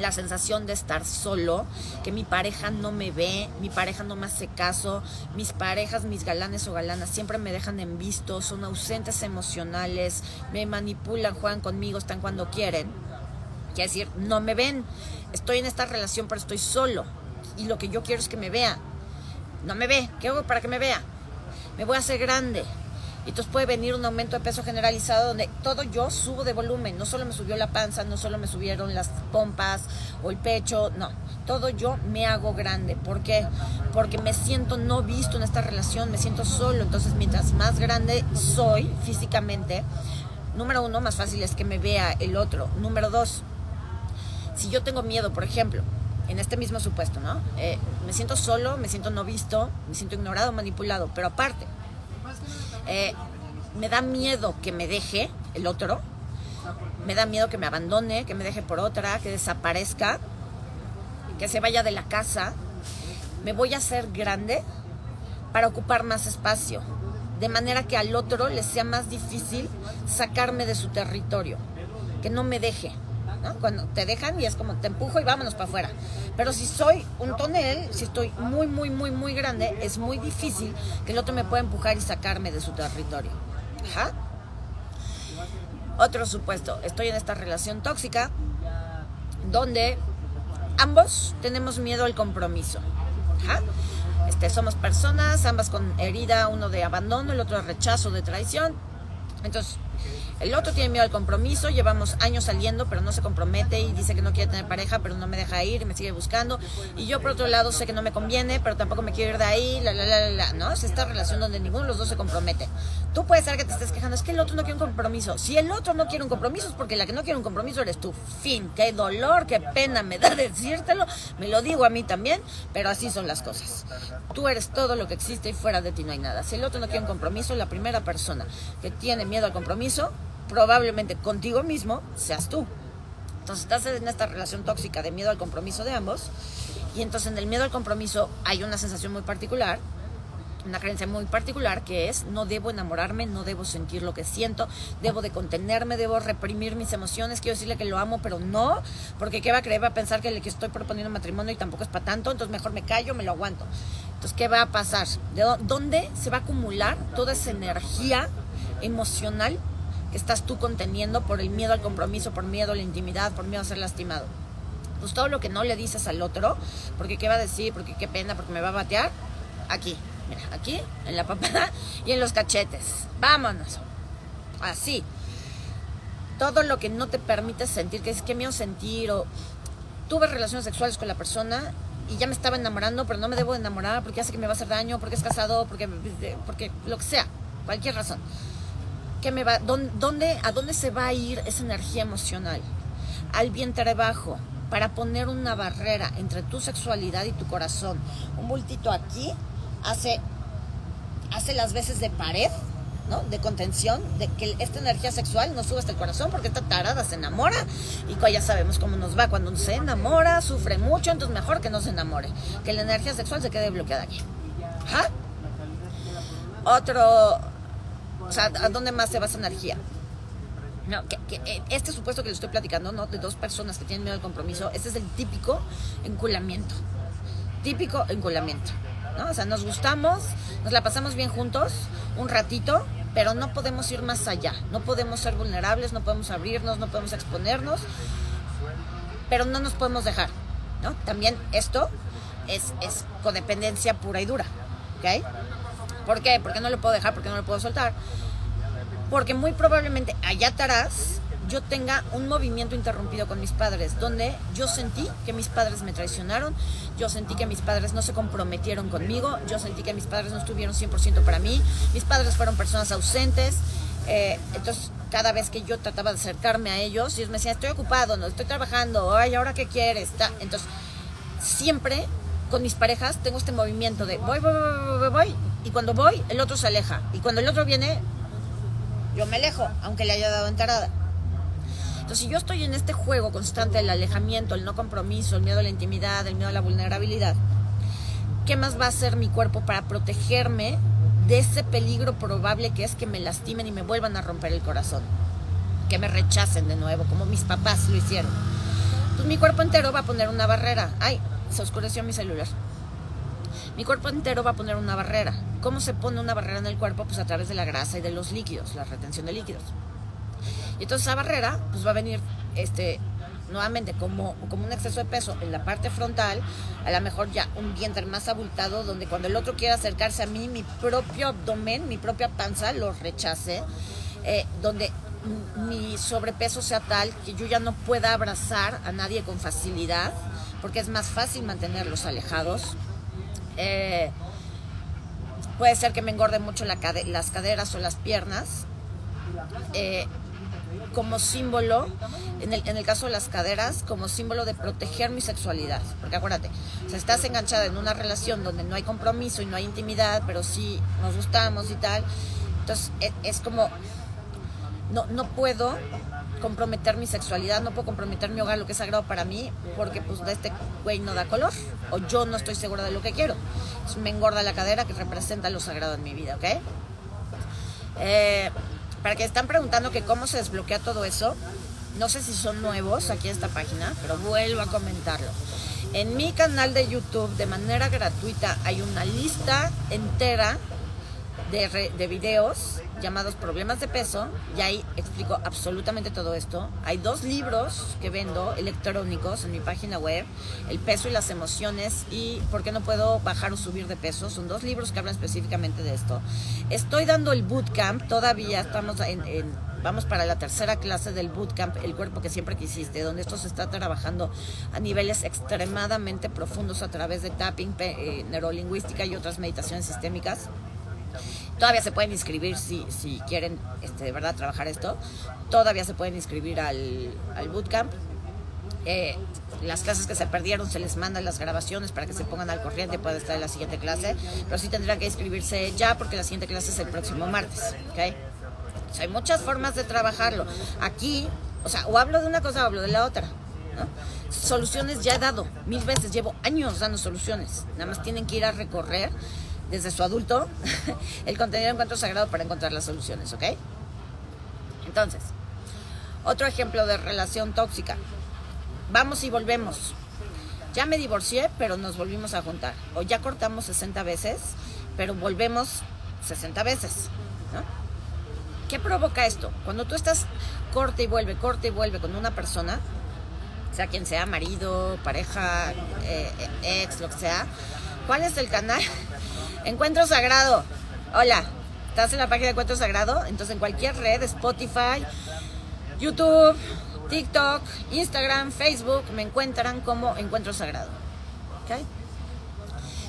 Speaker 1: la sensación de estar solo, que mi pareja no me ve, mi pareja no me hace caso, mis parejas, mis galanes o galanas siempre me dejan en visto, son ausentes emocionales, me manipulan, juegan conmigo, están cuando quieren. Quiere decir, no me ven, estoy en esta relación pero estoy solo y lo que yo quiero es que me vea. No me ve, ¿qué hago para que me vea? Me voy a hacer grande, entonces puede venir un aumento de peso generalizado donde todo yo subo de volumen. No solo me subió la panza, no solo me subieron las pompas o el pecho, no. Todo yo me hago grande. ¿Por qué? Porque me siento no visto en esta relación, me siento solo. Entonces, mientras más grande soy físicamente, número uno, más fácil es que me vea el otro. Número dos, si yo tengo miedo, por ejemplo, en este mismo supuesto, ¿no? Eh, me siento solo, me siento no visto, me siento ignorado, manipulado, pero aparte, eh, me da miedo que me deje el otro, me da miedo que me abandone, que me deje por otra, que desaparezca, que se vaya de la casa. Me voy a hacer grande para ocupar más espacio, de manera que al otro le sea más difícil sacarme de su territorio, que no me deje. Cuando te dejan y es como te empujo y vámonos para afuera. Pero si soy un tonel, si estoy muy, muy, muy, muy grande, es muy difícil que el otro me pueda empujar y sacarme de su territorio. Ajá. Otro supuesto, estoy en esta relación tóxica donde ambos tenemos miedo al compromiso. Ajá. Este, somos personas, ambas con herida, uno de abandono, el otro de rechazo, de traición. Entonces, el otro tiene miedo al compromiso, llevamos años saliendo, pero no se compromete y dice que no quiere tener pareja, pero no me deja ir y me sigue buscando. Y yo, por otro lado, sé que no me conviene, pero tampoco me quiero ir de ahí, la, la, la, la, ¿no? Es esta relación donde ninguno de los dos se compromete. Tú puedes ser que te estés quejando, es que el otro no quiere un compromiso. Si el otro no quiere un compromiso es porque la que no quiere un compromiso eres tú. Fin, qué dolor, qué pena me da decírtelo, me lo digo a mí también, pero así son las cosas. Tú eres todo lo que existe y fuera de ti no hay nada. Si el otro no quiere un compromiso, la primera persona que tiene miedo al compromiso probablemente contigo mismo seas tú. Entonces estás en esta relación tóxica de miedo al compromiso de ambos y entonces en el miedo al compromiso hay una sensación muy particular, una creencia muy particular que es no debo enamorarme, no debo sentir lo que siento, debo de contenerme, debo reprimir mis emociones, quiero decirle que lo amo, pero no, porque qué va a creer, va a pensar que le que estoy proponiendo matrimonio y tampoco es para tanto, entonces mejor me callo, me lo aguanto. Entonces, ¿qué va a pasar? ¿De dónde se va a acumular toda esa energía emocional que estás tú conteniendo por el miedo al compromiso, por miedo a la intimidad, por miedo a ser lastimado. Pues todo lo que no le dices al otro, porque qué va a decir, porque qué pena, porque me va a batear, aquí, mira, aquí, en la papada y en los cachetes. Vámonos. Así. Todo lo que no te permite sentir, que es que miedo sentir, o tuve relaciones sexuales con la persona y ya me estaba enamorando, pero no me debo enamorar porque hace que me va a hacer daño, porque es casado, porque, porque lo que sea, cualquier razón ¿Qué me va, dónde, ¿A dónde se va a ir esa energía emocional? Al vientre bajo, para poner una barrera entre tu sexualidad y tu corazón. Un bultito aquí hace, hace las veces de pared, ¿no? De contención, de que esta energía sexual no sube hasta el corazón porque esta tarada se enamora y ya sabemos cómo nos va. Cuando se enamora, sufre mucho, entonces mejor que no se enamore. Que la energía sexual se quede bloqueada aquí. ¿Ah? Otro, o sea, ¿a dónde más se va esa energía? No, eh, este supuesto que le estoy platicando, ¿no? De dos personas que tienen miedo al compromiso, este es el típico enculamiento. Típico enculamiento. O sea, nos gustamos, nos la pasamos bien juntos un ratito, pero no podemos ir más allá. No podemos ser vulnerables, no podemos abrirnos, no podemos exponernos, pero no nos podemos dejar. ¿no? También esto es, es codependencia pura y dura. ¿Ok? ¿Por qué? Porque no lo puedo dejar, porque no lo puedo soltar. Porque muy probablemente allá atrás yo tenga un movimiento interrumpido con mis padres, donde yo sentí que mis padres me traicionaron, yo sentí que mis padres no se comprometieron conmigo, yo sentí que mis padres no estuvieron 100% para mí, mis padres fueron personas ausentes, eh, entonces cada vez que yo trataba de acercarme a ellos, ellos me decían, estoy ocupado, no estoy trabajando, ay, ¿ahora qué quieres? Entonces, siempre con mis parejas tengo este movimiento de voy, voy, voy, voy, voy, y cuando voy, el otro se aleja. Y cuando el otro viene, yo me alejo, aunque le haya dado enterada. Entonces, si yo estoy en este juego constante del alejamiento, el no compromiso, el miedo a la intimidad, el miedo a la vulnerabilidad, ¿qué más va a hacer mi cuerpo para protegerme de ese peligro probable que es que me lastimen y me vuelvan a romper el corazón? Que me rechacen de nuevo, como mis papás lo hicieron. Pues mi cuerpo entero va a poner una barrera. Ay, se oscureció mi celular. Mi cuerpo entero va a poner una barrera. ¿Cómo se pone una barrera en el cuerpo? Pues a través de la grasa y de los líquidos, la retención de líquidos. Y entonces esa barrera pues va a venir este, nuevamente como, como un exceso de peso en la parte frontal, a lo mejor ya un vientre más abultado, donde cuando el otro quiera acercarse a mí, mi propio abdomen, mi propia panza lo rechace, eh, donde mi sobrepeso sea tal que yo ya no pueda abrazar a nadie con facilidad, porque es más fácil mantenerlos alejados. Eh, puede ser que me engorde mucho las caderas o las piernas. Eh, como símbolo, en el, en el, caso de las caderas, como símbolo de proteger mi sexualidad. Porque acuérdate, estás enganchada en una relación donde no hay compromiso y no hay intimidad, pero sí nos gustamos y tal, entonces es, es como, no, no puedo comprometer mi sexualidad, no puedo comprometer mi hogar, lo que es sagrado para mí, porque pues de este güey no da color, o yo no estoy segura de lo que quiero. me engorda la cadera que representa lo sagrado en mi vida, ¿ok? Eh, para que están preguntando que cómo se desbloquea todo eso, no sé si son nuevos aquí en esta página, pero vuelvo a comentarlo. En mi canal de YouTube, de manera gratuita, hay una lista entera de, de, videos llamados Problemas de Peso y ahí explico absolutamente todo esto. Hay dos libros que vendo electrónicos en mi página web, El peso y las emociones y por qué no puedo bajar o subir de peso. Son dos libros que hablan específicamente de esto. Estoy dando el bootcamp, todavía estamos en, vamos para la tercera clase del bootcamp, el cuerpo que siempre quisiste, donde esto se está trabajando a niveles extremadamente profundos a través de tapping, eh, neurolingüística y otras meditaciones sistémicas. Todavía se pueden inscribir si, si quieren este, de verdad trabajar esto. Todavía se pueden inscribir al, al bootcamp. Eh, las clases que se perdieron se les mandan las grabaciones para que se pongan al corriente puede estar en la siguiente clase, pero sí tendrán que inscribirse ya porque la siguiente clase es el próximo martes, ¿ok? hay muchas formas de trabajarlo. Aquí, o sea, o hablo de una cosa o hablo de la otra. Soluciones ya he dado mil veces, llevo años dando soluciones. Nada más tienen que ir a recorrer desde su adulto el contenido de encuentro sagrado para encontrar las soluciones, ¿ok? Entonces, otro ejemplo de relación tóxica. Vamos y volvemos. Ya me divorcié, pero nos volvimos a juntar. O ya cortamos 60 veces, pero volvemos 60 veces. ¿no? ¿Qué provoca esto? Cuando tú estás corte y vuelve, corte y vuelve con una persona, sea quien sea, marido, pareja, eh, ex, lo que sea, ¿cuál es el canal? Encuentro Sagrado. Hola, ¿estás en la página de Encuentro Sagrado? Entonces en cualquier red, Spotify, YouTube, TikTok, Instagram, Facebook, me encuentran como Encuentro Sagrado.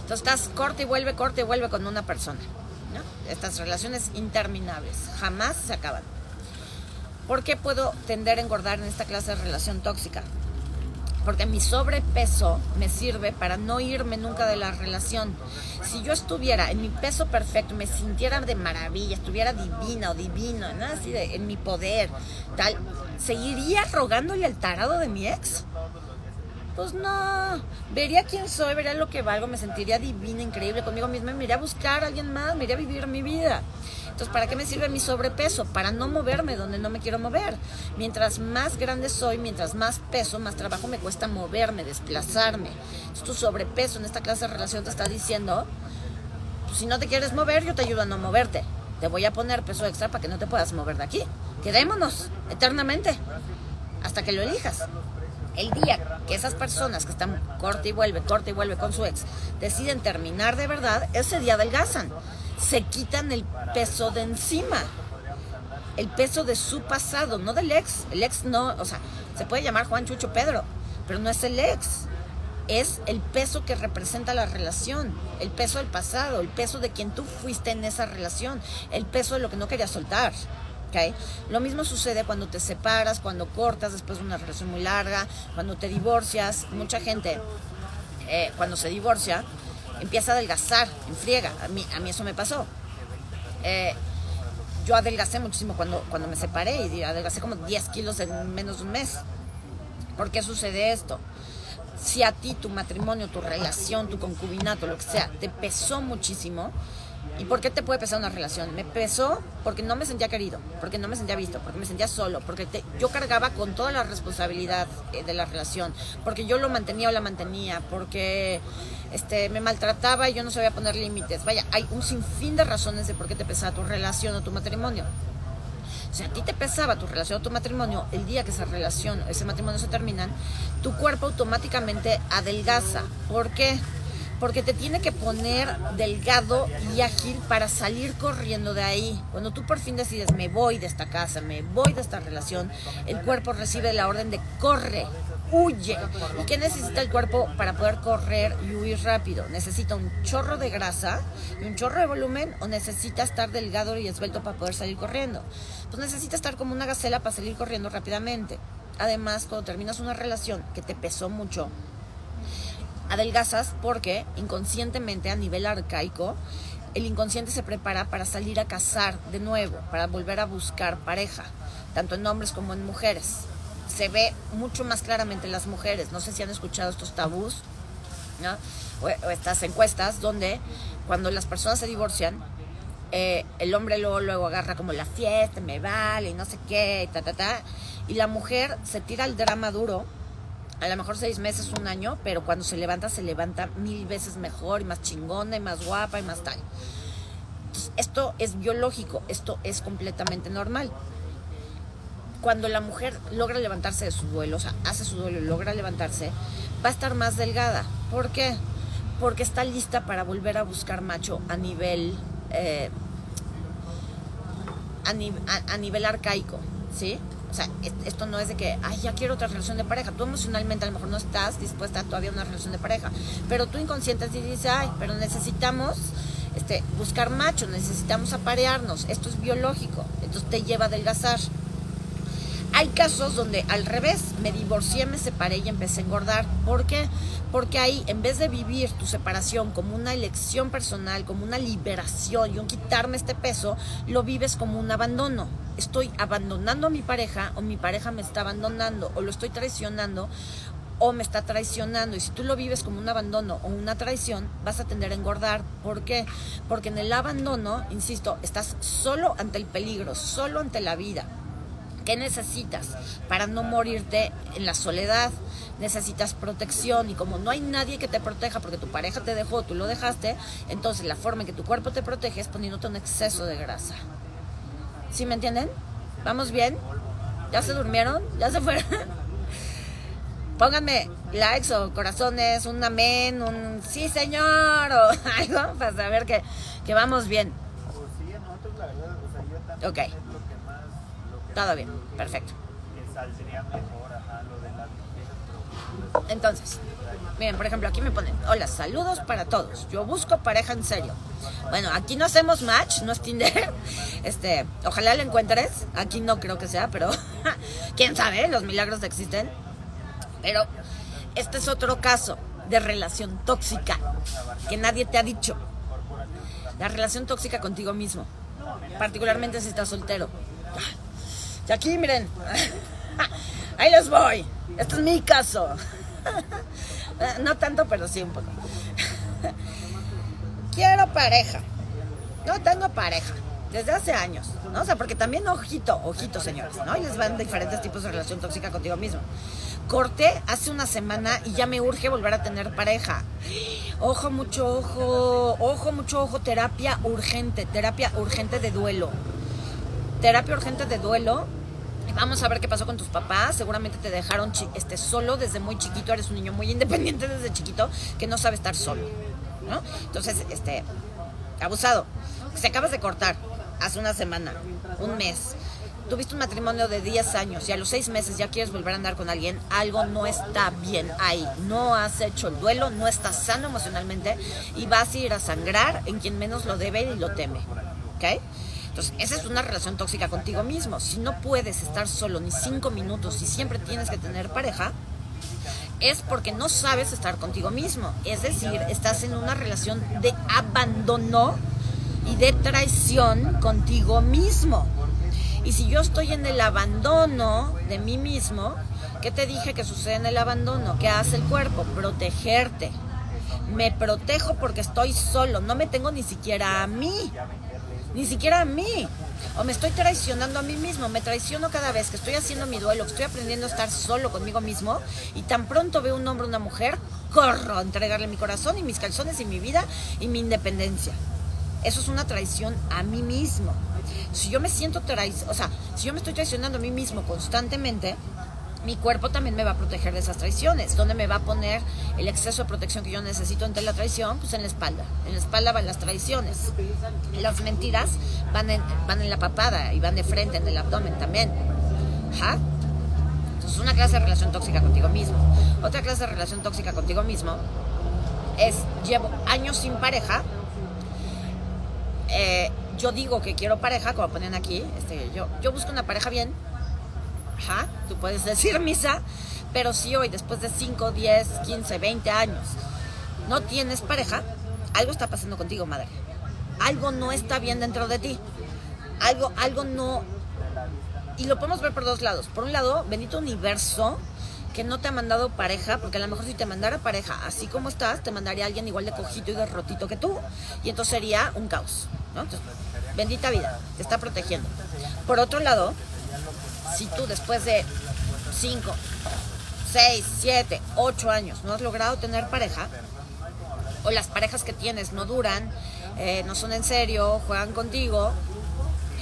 Speaker 1: Entonces estás corte y vuelve, corte y vuelve con una persona. Estas relaciones interminables jamás se acaban. ¿Por qué puedo tender a engordar en esta clase de relación tóxica? Porque mi sobrepeso me sirve para no irme nunca de la relación. Si yo estuviera en mi peso perfecto, me sintiera de maravilla, estuviera divina o divino, ¿no? así de, en mi poder, tal, ¿seguiría rogándole al tarado de mi ex? pues no, vería quién soy, vería lo que valgo, me sentiría divina, increíble conmigo misma, me iría a buscar a alguien más, me iría a vivir mi vida. Entonces, ¿para qué me sirve mi sobrepeso? Para no moverme donde no me quiero mover. Mientras más grande soy, mientras más peso, más trabajo me cuesta moverme, desplazarme. Entonces, tu sobrepeso en esta clase de relación te está diciendo, pues, si no te quieres mover, yo te ayudo a no moverte. Te voy a poner peso extra para que no te puedas mover de aquí. Quedémonos eternamente hasta que lo elijas. El día que esas personas que están corte y vuelve, corte y vuelve con su ex, deciden terminar de verdad, ese día adelgazan. Se quitan el peso de encima. El peso de su pasado, no del ex. El ex no, o sea, se puede llamar Juan Chucho Pedro, pero no es el ex. Es el peso que representa la relación, el peso del pasado, el peso de quien tú fuiste en esa relación, el peso de lo que no querías soltar. Lo mismo sucede cuando te separas, cuando cortas después de una relación muy larga, cuando te divorcias. Mucha gente, eh, cuando se divorcia, empieza a adelgazar en friega. A mí, a mí eso me pasó. Eh, yo adelgacé muchísimo cuando, cuando me separé y adelgacé como 10 kilos en menos de un mes. ¿Por qué sucede esto? Si a ti tu matrimonio, tu relación, tu concubinato, lo que sea, te pesó muchísimo, ¿Y por qué te puede pesar una relación? Me pesó porque no me sentía querido, porque no me sentía visto, porque me sentía solo, porque yo cargaba con toda la responsabilidad eh, de la relación, porque yo lo mantenía o la mantenía, porque este, me maltrataba y yo no sabía poner límites. Vaya, hay un sinfín de razones de por qué te pesaba tu relación o tu matrimonio. Si a ti te pesaba tu relación o tu matrimonio, el día que esa relación, ese matrimonio se terminan, tu cuerpo automáticamente adelgaza. ¿Por qué? Porque te tiene que poner delgado y ágil para salir corriendo de ahí. Cuando tú por fin decides, me voy de esta casa, me voy de esta relación, el cuerpo recibe la orden de corre, huye. ¿Y qué necesita el cuerpo para poder correr y huir rápido? ¿Necesita un chorro de grasa y un chorro de volumen o necesita estar delgado y esbelto para poder salir corriendo? Pues necesita estar como una gacela para salir corriendo rápidamente. Además, cuando terminas una relación que te pesó mucho, adelgazas porque inconscientemente a nivel arcaico el inconsciente se prepara para salir a cazar de nuevo, para volver a buscar pareja, tanto en hombres como en mujeres. Se ve mucho más claramente en las mujeres. No sé si han escuchado estos tabús o, estas encuestas donde cuando las personas se divorcian, eh, el hombre luego, agarra como la fiesta, me vale y no sé qué, y ta, ta, ta. Y la mujer se tira el drama duro a lo mejor seis meses, un año, pero cuando se levanta, se levanta mil veces mejor y más chingona y más guapa y más tal. Esto es biológico, esto es completamente normal. Cuando la mujer logra levantarse de su duelo, o sea, hace su duelo y logra levantarse, va a estar más delgada. ¿Por qué? Porque está lista para volver a buscar macho a nivel, eh, a, a- a nivel arcaico, ¿sí? O sea, es- esto no es de que, ay, ya quiero otra relación de pareja. Tú emocionalmente a lo mejor no estás dispuesta a todavía a una relación de pareja. Pero tú inconsciente sí dices, ay, pero necesitamos este, buscar macho, necesitamos aparearnos. Esto es biológico. Entonces te lleva adelgazar. Hay casos donde al revés, me divorcié, me separé y empecé a engordar. ¿Por qué? Porque ahí, en vez de vivir tu separación como una elección personal, como una liberación y un quitarme este peso, lo vives como un abandono. Estoy abandonando a mi pareja o mi pareja me está abandonando o lo estoy traicionando o me está traicionando. Y si tú lo vives como un abandono o una traición, vas a tender a engordar. ¿Por qué? Porque en el abandono, insisto, estás solo ante el peligro, solo ante la vida. ¿Qué necesitas para no morirte en la soledad? Necesitas protección y como no hay nadie que te proteja porque tu pareja te dejó, tú lo dejaste, entonces la forma en que tu cuerpo te protege es poniéndote un exceso de grasa. ¿Sí me entienden? ¿Vamos bien? ¿Ya se durmieron? ¿Ya se fueron? Pónganme likes o corazones, un amén, un sí señor o algo para saber que, que vamos bien.
Speaker 2: Pues
Speaker 1: Todo bien, perfecto.
Speaker 2: Pues,
Speaker 1: Entonces, miren, por ejemplo, aquí me ponen, hola, saludos para todos. Yo busco pareja en serio. Bueno, aquí no hacemos match, no es Tinder. Este, ojalá lo encuentres. Aquí no creo que sea, pero quién sabe, los milagros existen. Pero este es otro caso de relación tóxica que nadie te ha dicho. La relación tóxica contigo mismo, particularmente si estás soltero. Y aquí, miren, ahí les voy. Este es mi caso. No tanto, pero sí un poco. Quiero pareja. No tengo pareja. Desde hace años, ¿no? O sea, porque también, ojito, ojito, señores, ¿no? Y les van diferentes tipos de relación tóxica contigo mismo. Corté hace una semana y ya me urge volver a tener pareja. Ojo, mucho ojo, ojo, mucho ojo, terapia urgente, terapia urgente de duelo. Terapia urgente de duelo. Vamos a ver qué pasó con tus papás. Seguramente te dejaron este, solo desde muy chiquito. Eres un niño muy independiente desde chiquito que no sabe estar solo. ¿no? Entonces, este, abusado. Se acabas de cortar hace una semana, un mes. Tuviste un matrimonio de 10 años y a los 6 meses ya quieres volver a andar con alguien, algo no está bien ahí. No has hecho el duelo, no estás sano emocionalmente y vas a ir a sangrar en quien menos lo debe y lo teme. ¿Ok? Entonces, esa es una relación tóxica contigo mismo. Si no puedes estar solo ni 5 minutos y siempre tienes que tener pareja, es porque no sabes estar contigo mismo. Es decir, estás en una relación de abandono y de traición contigo mismo. Y si yo estoy en el abandono de mí mismo, ¿qué te dije que sucede en el abandono? ¿Qué hace el cuerpo? Protegerte. Me protejo porque estoy solo, no me tengo ni siquiera a mí. Ni siquiera a mí. O me estoy traicionando a mí mismo. Me traiciono cada vez que estoy haciendo mi duelo, que estoy aprendiendo a estar solo conmigo mismo. Y tan pronto veo un hombre o una mujer, corro a entregarle mi corazón y mis calzones y mi vida y mi independencia. Eso es una traición a mí mismo. Si yo me siento traicionado, o sea, si yo me estoy traicionando a mí mismo constantemente, mi cuerpo también me va a proteger de esas traiciones. ¿Dónde me va a poner el exceso de protección que yo necesito ante la traición? Pues en la espalda. En la espalda van las traiciones. Las mentiras van en, van la papada y van de frente, en el abdomen también. Ajá. Entonces, una clase de relación tóxica contigo mismo. Otra clase de relación tóxica contigo mismo es, llevo años sin pareja, eh, yo digo que quiero pareja, como ponen aquí, este, yo, yo busco una pareja bien, ajá, tú puedes decir misa, pero si hoy, después de 5, 10, 15, 20 años, no tienes pareja, algo está pasando contigo, madre. Algo no está bien dentro de ti. Algo, algo no... Y lo podemos ver por dos lados. Por un lado, bendito universo que no te ha mandado pareja, porque a lo mejor si te mandara pareja así como estás, te mandaría alguien igual de cojito y de rotito que tú. Y entonces sería un caos. ¿no? Entonces, bendita vida, te está protegiendo. Por otro lado, si tú después de 5, 6, 7, 8 años no has logrado tener pareja, o las parejas que tienes no duran, eh, no son en serio, juegan contigo.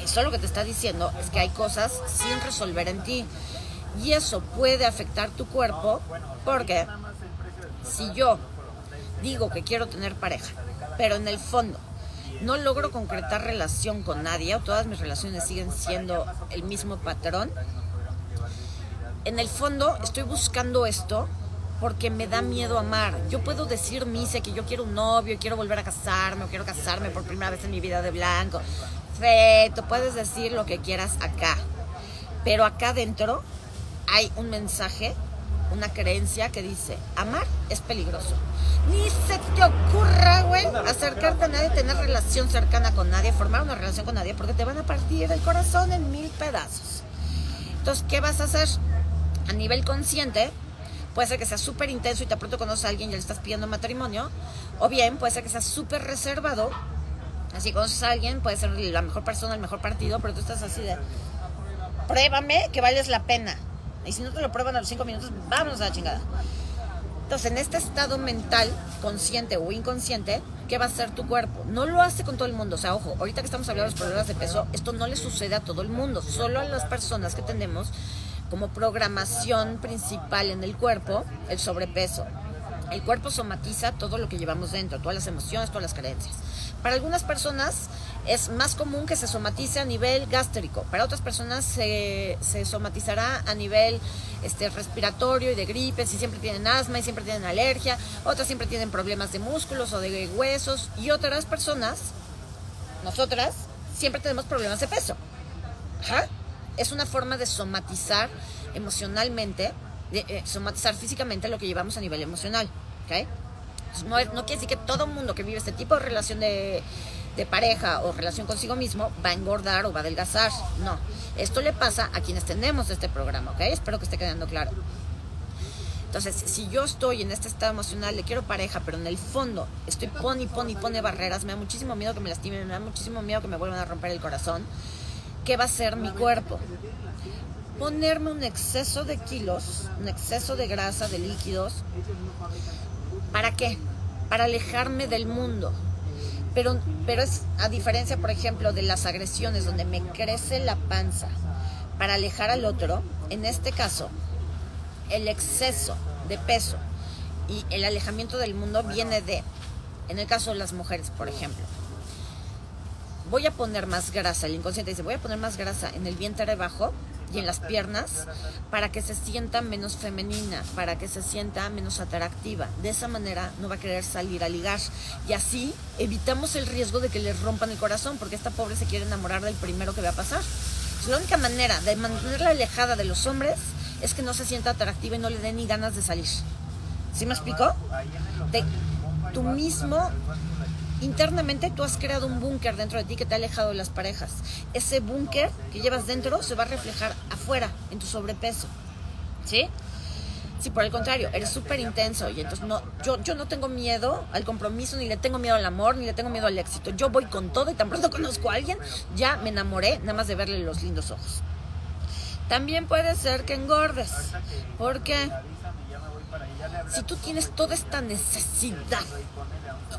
Speaker 1: Eso lo que te está diciendo es que hay cosas sin resolver en ti. Y eso puede afectar tu cuerpo porque si yo digo que quiero tener pareja, pero en el fondo no logro concretar relación con nadie o todas mis relaciones siguen siendo el mismo patrón, en el fondo estoy buscando esto porque me da miedo amar. Yo puedo decir, Mise, que yo quiero un novio, quiero volver a casarme, o quiero casarme por primera vez en mi vida de blanco. Perfecto, puedes decir lo que quieras acá. Pero acá adentro hay un mensaje, una creencia que dice, amar es peligroso. Ni se te ocurra, güey, acercarte a nadie, tener relación cercana con nadie, formar una relación con nadie, porque te van a partir el corazón en mil pedazos. Entonces, ¿qué vas a hacer? A nivel consciente, puede ser que sea súper intenso y te pronto conoces a alguien y le estás pidiendo matrimonio, o bien puede ser que sea súper reservado, así conoces a alguien, puede ser la mejor persona, el mejor partido, pero tú estás así de, pruébame que vales la pena. Y si no te lo prueban a los cinco minutos, vámonos a la chingada. Entonces, en este estado mental, consciente o inconsciente, ¿qué va a hacer tu cuerpo? No lo hace con todo el mundo. O sea, ojo, ahorita que estamos hablando de los problemas de peso, esto no le sucede a todo el mundo, solo a las personas que tenemos como programación principal en el cuerpo el sobrepeso. El cuerpo somatiza todo lo que llevamos dentro, todas las emociones, todas las creencias. Para algunas personas es más común que se somatice a nivel gástrico, para otras personas se, se somatizará a nivel este, respiratorio y de gripe, si siempre tienen asma y siempre tienen alergia, otras siempre tienen problemas de músculos o de huesos y otras personas, nosotras, siempre tenemos problemas de peso. Es una forma de somatizar emocionalmente, de, eh, somatizar físicamente lo que llevamos a nivel emocional. No, no quiere decir que todo mundo que vive este tipo de relación de, de pareja o relación consigo mismo va a engordar o va a adelgazar. No. Esto le pasa a quienes tenemos este programa, ¿ok? Espero que esté quedando claro. Entonces, si yo estoy en este estado emocional, le quiero pareja, pero en el fondo estoy pone y pone barreras, me da muchísimo miedo que me lastimen, me da muchísimo miedo que me vuelvan a romper el corazón, ¿qué va a hacer mi cuerpo? Ponerme un exceso de kilos, un exceso de grasa, de líquidos. ¿Para qué? Para alejarme del mundo. Pero, pero es a diferencia, por ejemplo, de las agresiones donde me crece la panza para alejar al otro, en este caso, el exceso de peso y el alejamiento del mundo viene de, en el caso de las mujeres, por ejemplo, voy a poner más grasa, el inconsciente dice, voy a poner más grasa en el vientre bajo y en las piernas para que se sienta menos femenina, para que se sienta menos atractiva. De esa manera no va a querer salir a ligar. Y así evitamos el riesgo de que le rompan el corazón, porque esta pobre se quiere enamorar del primero que va a pasar. La única manera de mantenerla alejada de los hombres es que no se sienta atractiva y no le dé ni ganas de salir. ¿Sí me explicó? De, tú mismo internamente tú has creado un búnker dentro de ti que te ha alejado de las parejas. Ese búnker que llevas dentro se va a reflejar afuera, en tu sobrepeso. ¿Sí? Si por el contrario, eres súper intenso y entonces no, yo, yo no tengo miedo al compromiso, ni le tengo miedo al amor, ni le tengo miedo al éxito. Yo voy con todo y tan pronto conozco a alguien, ya me enamoré nada más de verle los lindos ojos. También puede ser que engordes, porque si tú tienes toda esta necesidad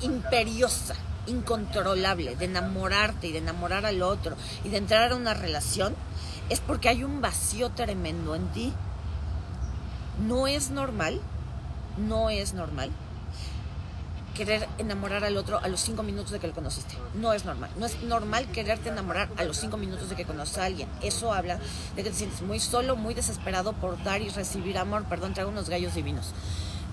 Speaker 1: imperiosa, incontrolable de enamorarte y de enamorar al otro y de entrar a una relación, es porque hay un vacío tremendo en ti. No es normal, no es normal querer enamorar al otro a los cinco minutos de que lo conociste. No es normal. No es normal quererte enamorar a los cinco minutos de que conoces a alguien. Eso habla de que te sientes muy solo, muy desesperado por dar y recibir amor. Perdón, traigo unos gallos divinos.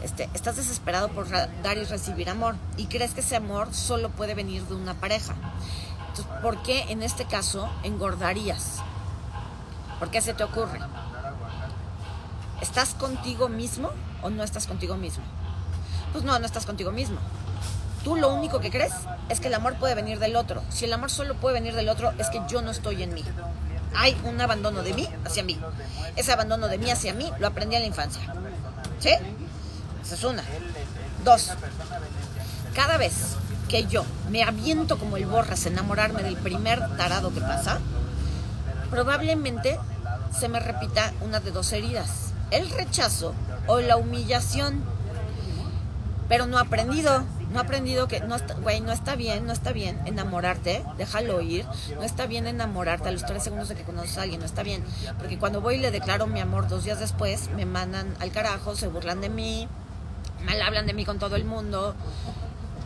Speaker 1: Este, estás desesperado por dar y recibir amor y crees que ese amor solo puede venir de una pareja. Entonces, ¿por qué en este caso engordarías? ¿Por qué se te ocurre? ¿Estás contigo mismo o no estás contigo mismo? Pues no, no estás contigo mismo. Tú lo único que crees es que el amor puede venir del otro. Si el amor solo puede venir del otro, es que yo no estoy en mí. Hay un abandono de mí hacia mí. Ese abandono de mí hacia mí lo aprendí en la infancia. ¿Sí? Esa es una. Dos. Cada vez que yo me aviento como el borras enamorarme del primer tarado que pasa, probablemente se me repita una de dos heridas. El rechazo o la humillación. Pero no he aprendido, No ha aprendido que, no está, güey, no está bien, no está bien enamorarte, déjalo ir. No está bien enamorarte a los tres segundos de que conoces a alguien, no está bien. Porque cuando voy y le declaro mi amor dos días después, me mandan al carajo, se burlan de mí, mal hablan de mí con todo el mundo.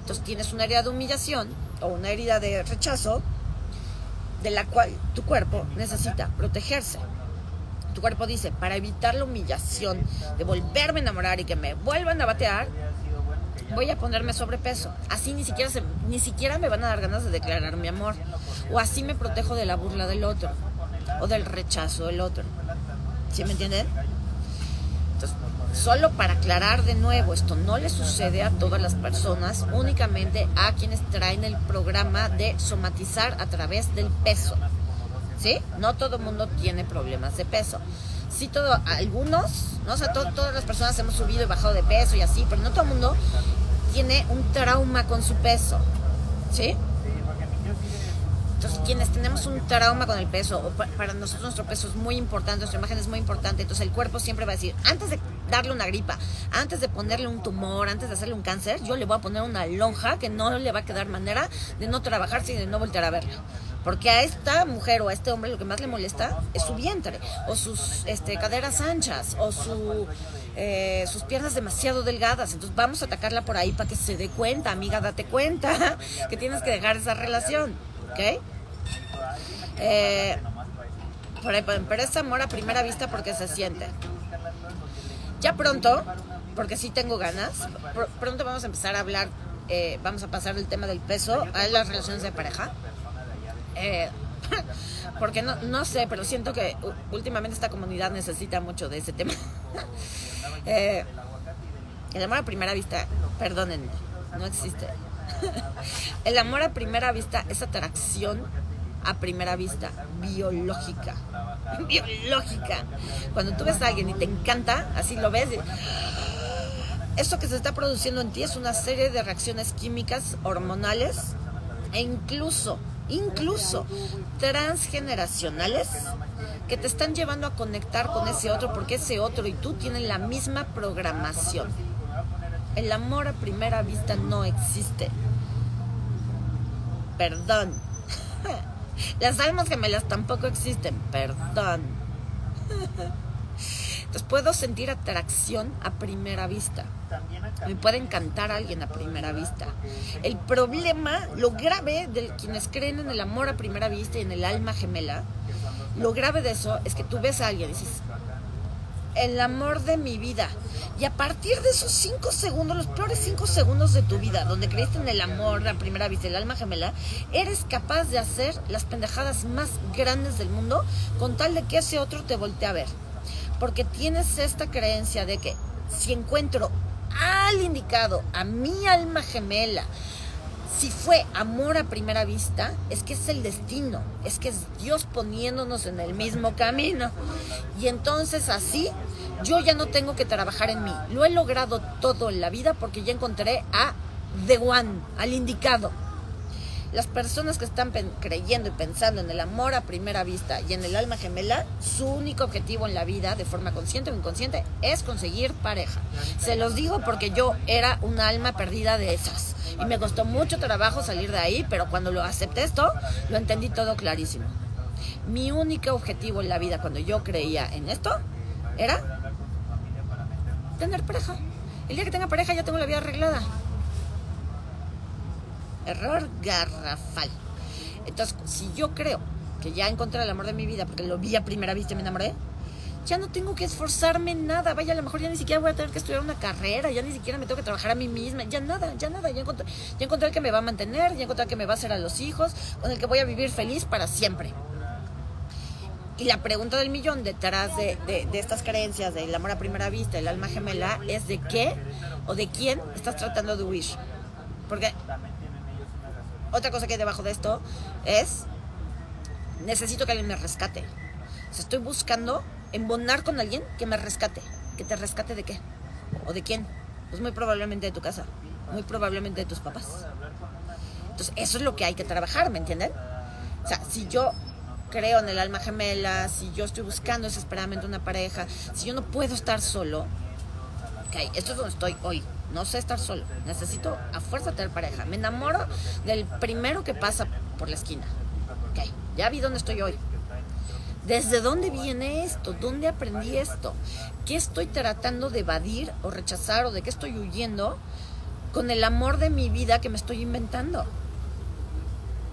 Speaker 1: Entonces tienes una herida de humillación o una herida de rechazo de la cual tu cuerpo necesita protegerse. Tu cuerpo dice, para evitar la humillación de volverme a enamorar y que me vuelvan a batear, voy a ponerme sobrepeso. Así ni siquiera, se- ni siquiera me van a dar ganas de declarar mi amor. O así me protejo de la burla del otro. O del rechazo del otro. ¿Sí me entienden? Entonces, solo para aclarar de nuevo, esto no le sucede a todas las personas, únicamente a quienes traen el programa de somatizar a través del peso. ¿Sí? No todo el mundo tiene problemas de peso. Sí, todo, algunos, ¿no? O sea, to- todas las personas hemos subido y bajado de peso y así, pero no todo el mundo tiene un trauma con su peso. ¿Sí? Entonces, quienes tenemos un trauma con el peso, o pa- para nosotros nuestro peso es muy importante, nuestra imagen es muy importante, entonces el cuerpo siempre va a decir, antes de darle una gripa, antes de ponerle un tumor, antes de hacerle un cáncer, yo le voy a poner una lonja que no le va a quedar manera de no trabajarse y de no voltear a verla. Porque a esta mujer o a este hombre lo que más le molesta es su vientre, o sus este, caderas anchas, o su, eh, sus piernas demasiado delgadas. Entonces vamos a atacarla por ahí para que se dé cuenta, amiga, date cuenta que tienes que dejar esa relación. ¿Ok? Eh, pero es amor a primera vista porque se siente. Ya pronto, porque sí tengo ganas, pr- pronto vamos a empezar a hablar, eh, vamos a pasar del tema del peso a las relaciones de pareja. Eh, porque no, no sé, pero siento que últimamente esta comunidad necesita mucho de ese tema. Eh, el amor a primera vista, perdónenme, no existe. El amor a primera vista es atracción a primera vista, biológica. Biológica. Cuando tú ves a alguien y te encanta, así lo ves. y- Esto que se está produciendo en ti es una serie de reacciones químicas, hormonales e incluso, incluso transgeneracionales que te están llevando a conectar con ese otro porque ese otro y tú tienen la misma programación. El amor a primera vista no existe. Perdón. Las almas gemelas tampoco existen. Perdón. Entonces puedo sentir atracción a primera vista. Me puede encantar alguien a primera vista. El problema, lo grave de quienes creen en el amor a primera vista y en el alma gemela, lo grave de eso es que tú ves a alguien y dices, el amor de mi vida. Y a partir de esos cinco segundos, los peores cinco segundos de tu vida, donde creíste en el amor a primera vista, el alma gemela, eres capaz de hacer las pendejadas más grandes del mundo con tal de que ese otro te voltee a ver. Porque tienes esta creencia de que si encuentro al indicado, a mi alma gemela, si fue amor a primera vista, es que es el destino, es que es Dios poniéndonos en el mismo camino. Y entonces así yo ya no tengo que trabajar en mí. Lo he logrado todo en la vida porque ya encontré a The One, al indicado. Las personas que están creyendo y pensando en el amor a primera vista y en el alma gemela, su único objetivo en la vida, de forma consciente o inconsciente, es conseguir pareja. Se los digo porque yo era una alma perdida de esas. Y me costó mucho trabajo salir de ahí, pero cuando lo acepté esto, lo entendí todo clarísimo. Mi único objetivo en la vida cuando yo creía en esto era tener pareja. El día que tenga pareja ya tengo la vida arreglada. Error garrafal. Entonces, si yo creo que ya encontré el amor de mi vida porque lo vi a primera vista y me enamoré, ya no tengo que esforzarme en nada. Vaya, a lo mejor ya ni siquiera voy a tener que estudiar una carrera, ya ni siquiera me tengo que trabajar a mí misma, ya nada, ya nada. Ya encontré, ya encontré el que me va a mantener, ya encontré el que me va a hacer a los hijos, con el que voy a vivir feliz para siempre. Y la pregunta del millón detrás de, de, estas creencias del amor a primera vista, el alma gemela, es de qué o de quién estás tratando de huir. Porque otra cosa que hay debajo de esto es, necesito que alguien me rescate. O sea, estoy buscando embonar con alguien que me rescate. ¿Que te rescate de qué? ¿O de quién? Pues muy probablemente de tu casa, muy probablemente de tus papás. Entonces, eso es lo que hay que trabajar, ¿me entienden? O sea, si yo creo en el alma gemela, si yo estoy buscando desesperadamente una pareja, si yo no puedo estar solo, ok, esto es donde estoy hoy. No sé estar solo. Necesito a fuerza tener pareja. Me enamoro del primero que pasa por la esquina. Ok, ya vi dónde estoy hoy. ¿Desde dónde viene esto? ¿Dónde aprendí esto? ¿Qué estoy tratando de evadir o rechazar o de qué estoy huyendo con el amor de mi vida que me estoy inventando?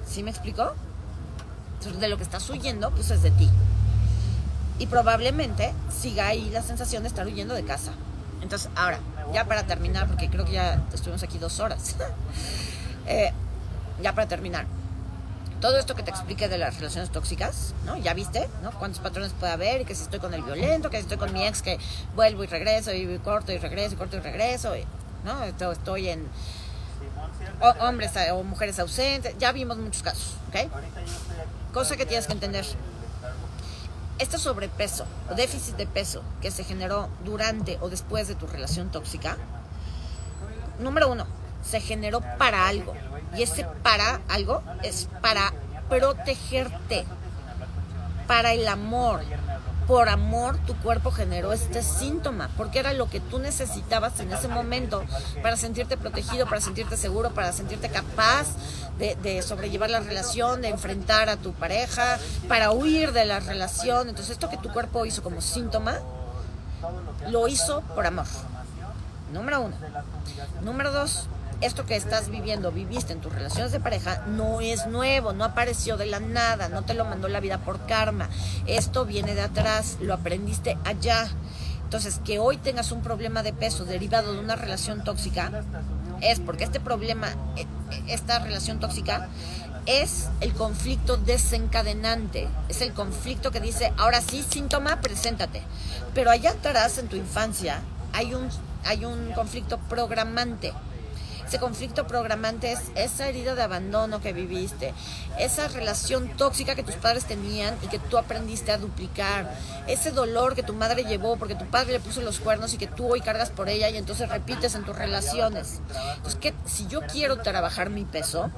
Speaker 1: ¿Sí me explicó? De lo que estás huyendo, pues es de ti. Y probablemente siga ahí la sensación de estar huyendo de casa. Entonces, ahora, ya para terminar, porque creo que ya estuvimos aquí dos horas. Eh, ya para terminar. Todo esto que te expliqué de las relaciones tóxicas, ¿no? Ya viste, ¿no? Cuántos patrones puede haber que si estoy con el violento, que si estoy con mi ex que vuelvo y regreso y corto y regreso y corto y regreso, ¿no? Estoy en hombres o mujeres ausentes, ya vimos muchos casos, ¿ok? Cosa que tienes que entender. Este sobrepeso o déficit de peso que se generó durante o después de tu relación tóxica, número uno, se generó para algo. Y ese para algo es para protegerte, para el amor. Por amor tu cuerpo generó este síntoma, porque era lo que tú necesitabas en ese momento para sentirte protegido, para sentirte seguro, para sentirte capaz de, sobrellevar la relación, de enfrentar a tu pareja, para huir de la relación. Entonces esto que tu cuerpo hizo como síntoma, lo hizo por amor. Número uno. Número dos, esto que estás viviendo, viviste en tus relaciones de pareja, no es nuevo, no apareció de la nada, no te lo mandó la vida por karma. Esto viene de atrás, lo aprendiste allá. Entonces, que hoy tengas un problema de peso derivado de una relación tóxica, es porque este problema, e, esta relación tóxica, es el conflicto desencadenante, es el conflicto que dice, ahora sí, síntoma, preséntate. Pero allá atrás, en tu infancia, hay un, hay un conflicto programante ese conflicto programante es esa herida de abandono que viviste, esa relación tóxica que tus padres tenían y que tú aprendiste a duplicar, ese dolor que tu madre llevó porque tu padre le puso los cuernos y que tú hoy cargas por ella y entonces repites en tus relaciones. Entonces, que si yo quiero trabajar mi peso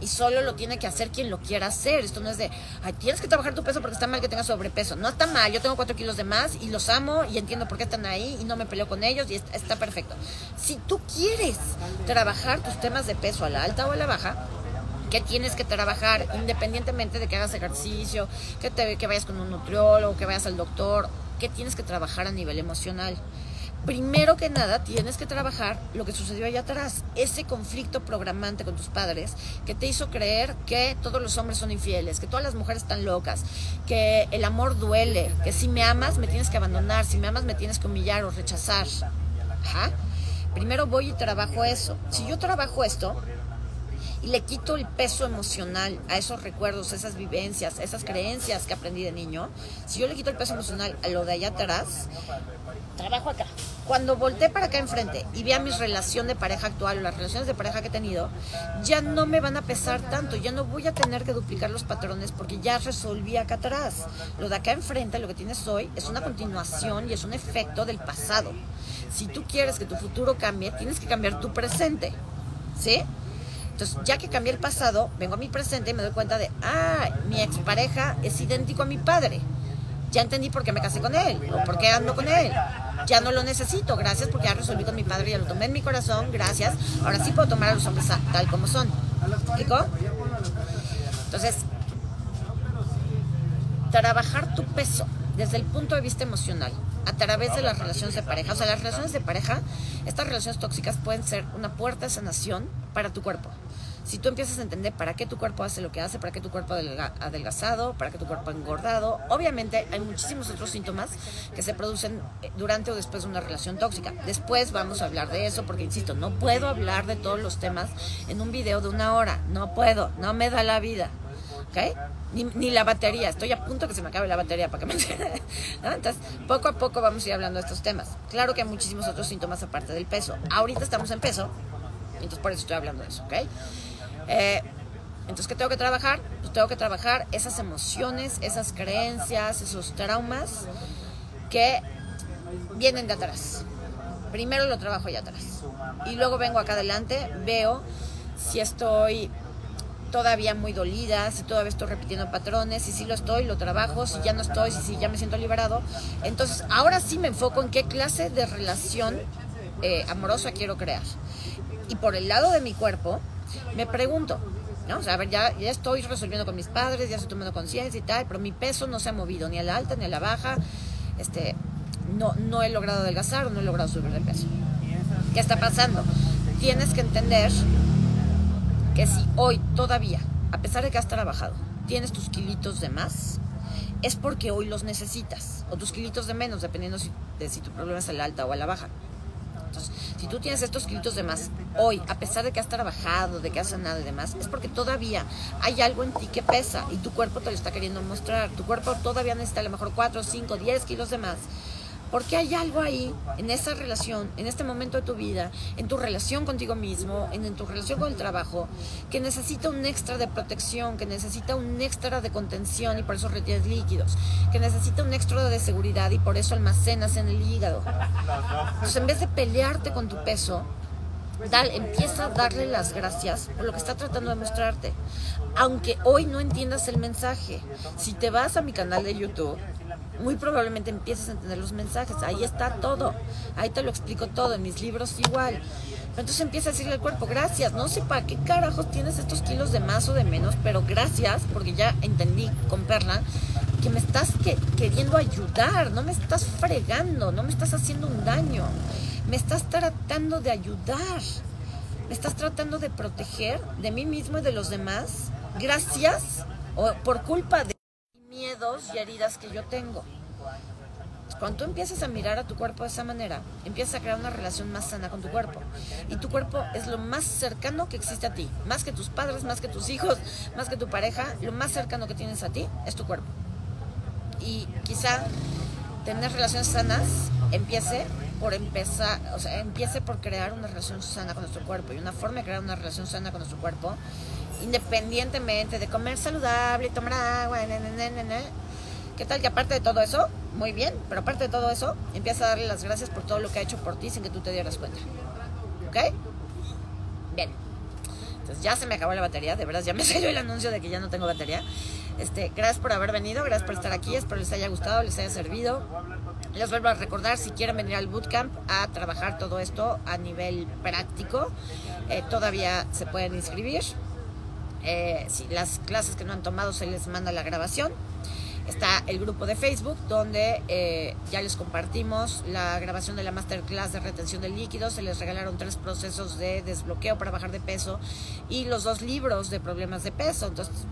Speaker 1: y solo lo tiene que hacer quien lo quiera hacer, esto no es de, ay, tienes que trabajar tu peso porque está mal que tengas sobrepeso. No está mal, yo tengo cuatro kilos de más y los amo y entiendo por qué están ahí y no me peleo con ellos y está perfecto. Si tú quieres trabajar trabajar tus temas de peso a la alta o a la baja, que tienes que trabajar independientemente de que hagas ejercicio, que, te, que vayas con un nutriólogo, que vayas al doctor, que tienes que trabajar a nivel emocional. Primero que nada, tienes que trabajar lo que sucedió allá atrás, ese conflicto programante con tus padres que te hizo creer que todos los hombres son infieles, que todas las mujeres están locas, que el amor duele, que si me amas me tienes que abandonar, si me amas me tienes que humillar o rechazar. Ajá. Primero voy y trabajo eso. Si yo trabajo esto y le quito el peso emocional a esos recuerdos, esas vivencias, esas creencias que aprendí de niño, si yo le quito el peso emocional a lo de allá atrás, trabajo acá. Cuando volteé para acá enfrente y vea mi relación de pareja actual o las relaciones de pareja que he tenido, ya no me van a pesar tanto, ya no voy a tener que duplicar los patrones porque ya resolví acá atrás. Lo de acá enfrente, lo que tienes hoy, es una continuación y es un efecto del pasado. Si tú quieres que tu futuro cambie, tienes que cambiar tu presente. ¿Sí? Entonces, ya que cambié el pasado, vengo a mi presente y me doy cuenta de, ah, mi expareja es idéntico a mi padre. Ya entendí por qué me casé con él o por qué ando con él. Ya no lo necesito, gracias porque ya resolví con mi padre, ya lo tomé en mi corazón, gracias. Ahora sí puedo tomar a los hombres tal como son. ¿Explico? Entonces, trabajar tu peso desde el punto de vista emocional a través de las relaciones de pareja. O sea, las relaciones de pareja, estas relaciones tóxicas pueden ser una puerta de sanación para tu cuerpo. Si tú empiezas a entender para qué tu cuerpo hace lo que hace, para qué tu cuerpo ha adelgazado, para qué tu cuerpo engordado, obviamente hay muchísimos otros síntomas que se producen eh, durante o después de una relación tóxica. Después vamos a hablar de eso porque, insisto, no puedo hablar de todos los temas en un video de una hora. No puedo, no me da la vida. ¿Ok? Ni, la batería, estoy a punto que se me acabe la batería para que me ¿no? Entonces, poco a poco vamos a ir hablando de estos temas. Claro que hay muchísimos otros síntomas aparte del peso. Ahorita estamos en peso, entonces por eso estoy hablando de eso, ¿ok? Eh, entonces, ¿qué tengo que trabajar? Pues tengo que trabajar esas emociones, esas creencias, esos traumas que vienen de atrás. Primero lo trabajo allá atrás. Y luego vengo acá adelante, veo si estoy todavía muy dolida, si todavía estoy repitiendo patrones, si sí lo estoy, lo trabajo, si ya no estoy, si, si ya me siento liberado. Entonces, ahora sí me enfoco en qué clase de relación eh, amorosa quiero crear. Y por el lado de mi cuerpo, me pregunto, ¿no? A ver, ya, ya estoy resolviendo con mis padres, ya estoy tomando conciencia y tal, pero mi peso no se ha movido ni a la alta ni a la baja. Este, no, no he logrado adelgazar no he logrado subir de peso. ¿Qué está pasando? Tienes que entender que si hoy todavía, a pesar de que has trabajado, tienes tus kilitos de más, es porque hoy los necesitas, o tus kilitos de menos, dependiendo si, de si tu problema es a la alta o a la baja. Si tú tienes estos kilitos de más hoy, a pesar de que has trabajado, de que has sanado y demás, es porque todavía hay algo en ti que pesa y tu cuerpo te lo está queriendo mostrar. Tu cuerpo todavía necesita a lo mejor 4, 5, 10 kilos de más porque hay algo ahí, en esa relación, en este momento de tu vida, en tu relación contigo mismo, en, tu relación con el trabajo, que necesita un extra de protección, que necesita un extra de contención y por eso retienes líquidos, que necesita un extra de seguridad y por eso almacenas en el hígado. Entonces, en vez de pelearte con tu peso, empieza a darle las gracias por lo que está tratando de mostrarte. Aunque hoy no entiendas el mensaje, si te vas a mi canal de YouTube, muy probablemente empieces a entender los mensajes. Ahí está todo. Ahí te lo explico todo. En mis libros igual. Pero entonces empieza a decirle al cuerpo, gracias. No sé para qué carajos tienes estos kilos de más o de menos, pero gracias, porque ya entendí con Perla que me estás queriendo ayudar. No me estás fregando. No me estás haciendo un daño. Me estás tratando de ayudar. Me estás tratando de proteger de mí mismo y de los demás. Gracias o por culpa de y heridas que yo tengo. Cuando tú empiezas a mirar a tu cuerpo de esa manera, empiezas a crear una relación más sana con tu cuerpo. Y tu cuerpo es lo más cercano que existe a ti. Más que tus padres, más que tus hijos, más que tu pareja, lo más cercano que tienes a ti es tu cuerpo. Y quizá tener relaciones sanas empiece por empezar, o sea, empiece por crear una relación sana con nuestro cuerpo. Y una forma de crear una relación sana con nuestro cuerpo independientemente de comer saludable, tomar agua, ¿qué tal que aparte de todo eso, muy bien, pero aparte de todo eso, empieza a darle las gracias por todo lo que ha hecho por ti sin que tú te dieras cuenta. ¿Ok? Bien. Entonces ya se me acabó la batería, de verdad ya me salió el anuncio de que ya no tengo batería. Este, gracias por haber venido, gracias por estar aquí, espero les haya gustado, les haya servido. Les vuelvo a recordar, si quieren venir al bootcamp a trabajar todo esto a nivel práctico, eh, todavía se pueden inscribir. Eh, si las clases que no han tomado se les manda la grabación. Está el grupo de Facebook donde eh, ya les compartimos la grabación de la masterclass de retención de líquidos. Se les regalaron tres procesos de desbloqueo para bajar de peso y los dos libros de problemas de peso. Entonces,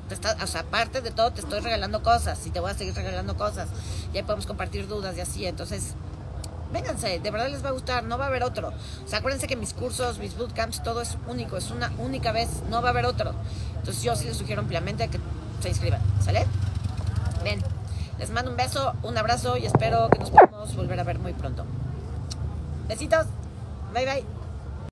Speaker 1: aparte de todo, te estoy regalando cosas y te voy a seguir regalando cosas. Y ahí podemos compartir dudas y así. Entonces, vénganse, de verdad les va a gustar, no va a haber otro. O sea, acuérdense que mis cursos, mis bootcamps, todo es único, es una única vez, no va a haber otro. Entonces yo sí les sugiero ampliamente que se inscriban, ¿sale? Bien, les mando un beso, un abrazo y espero que nos podamos volver a ver muy pronto. Besitos, bye bye.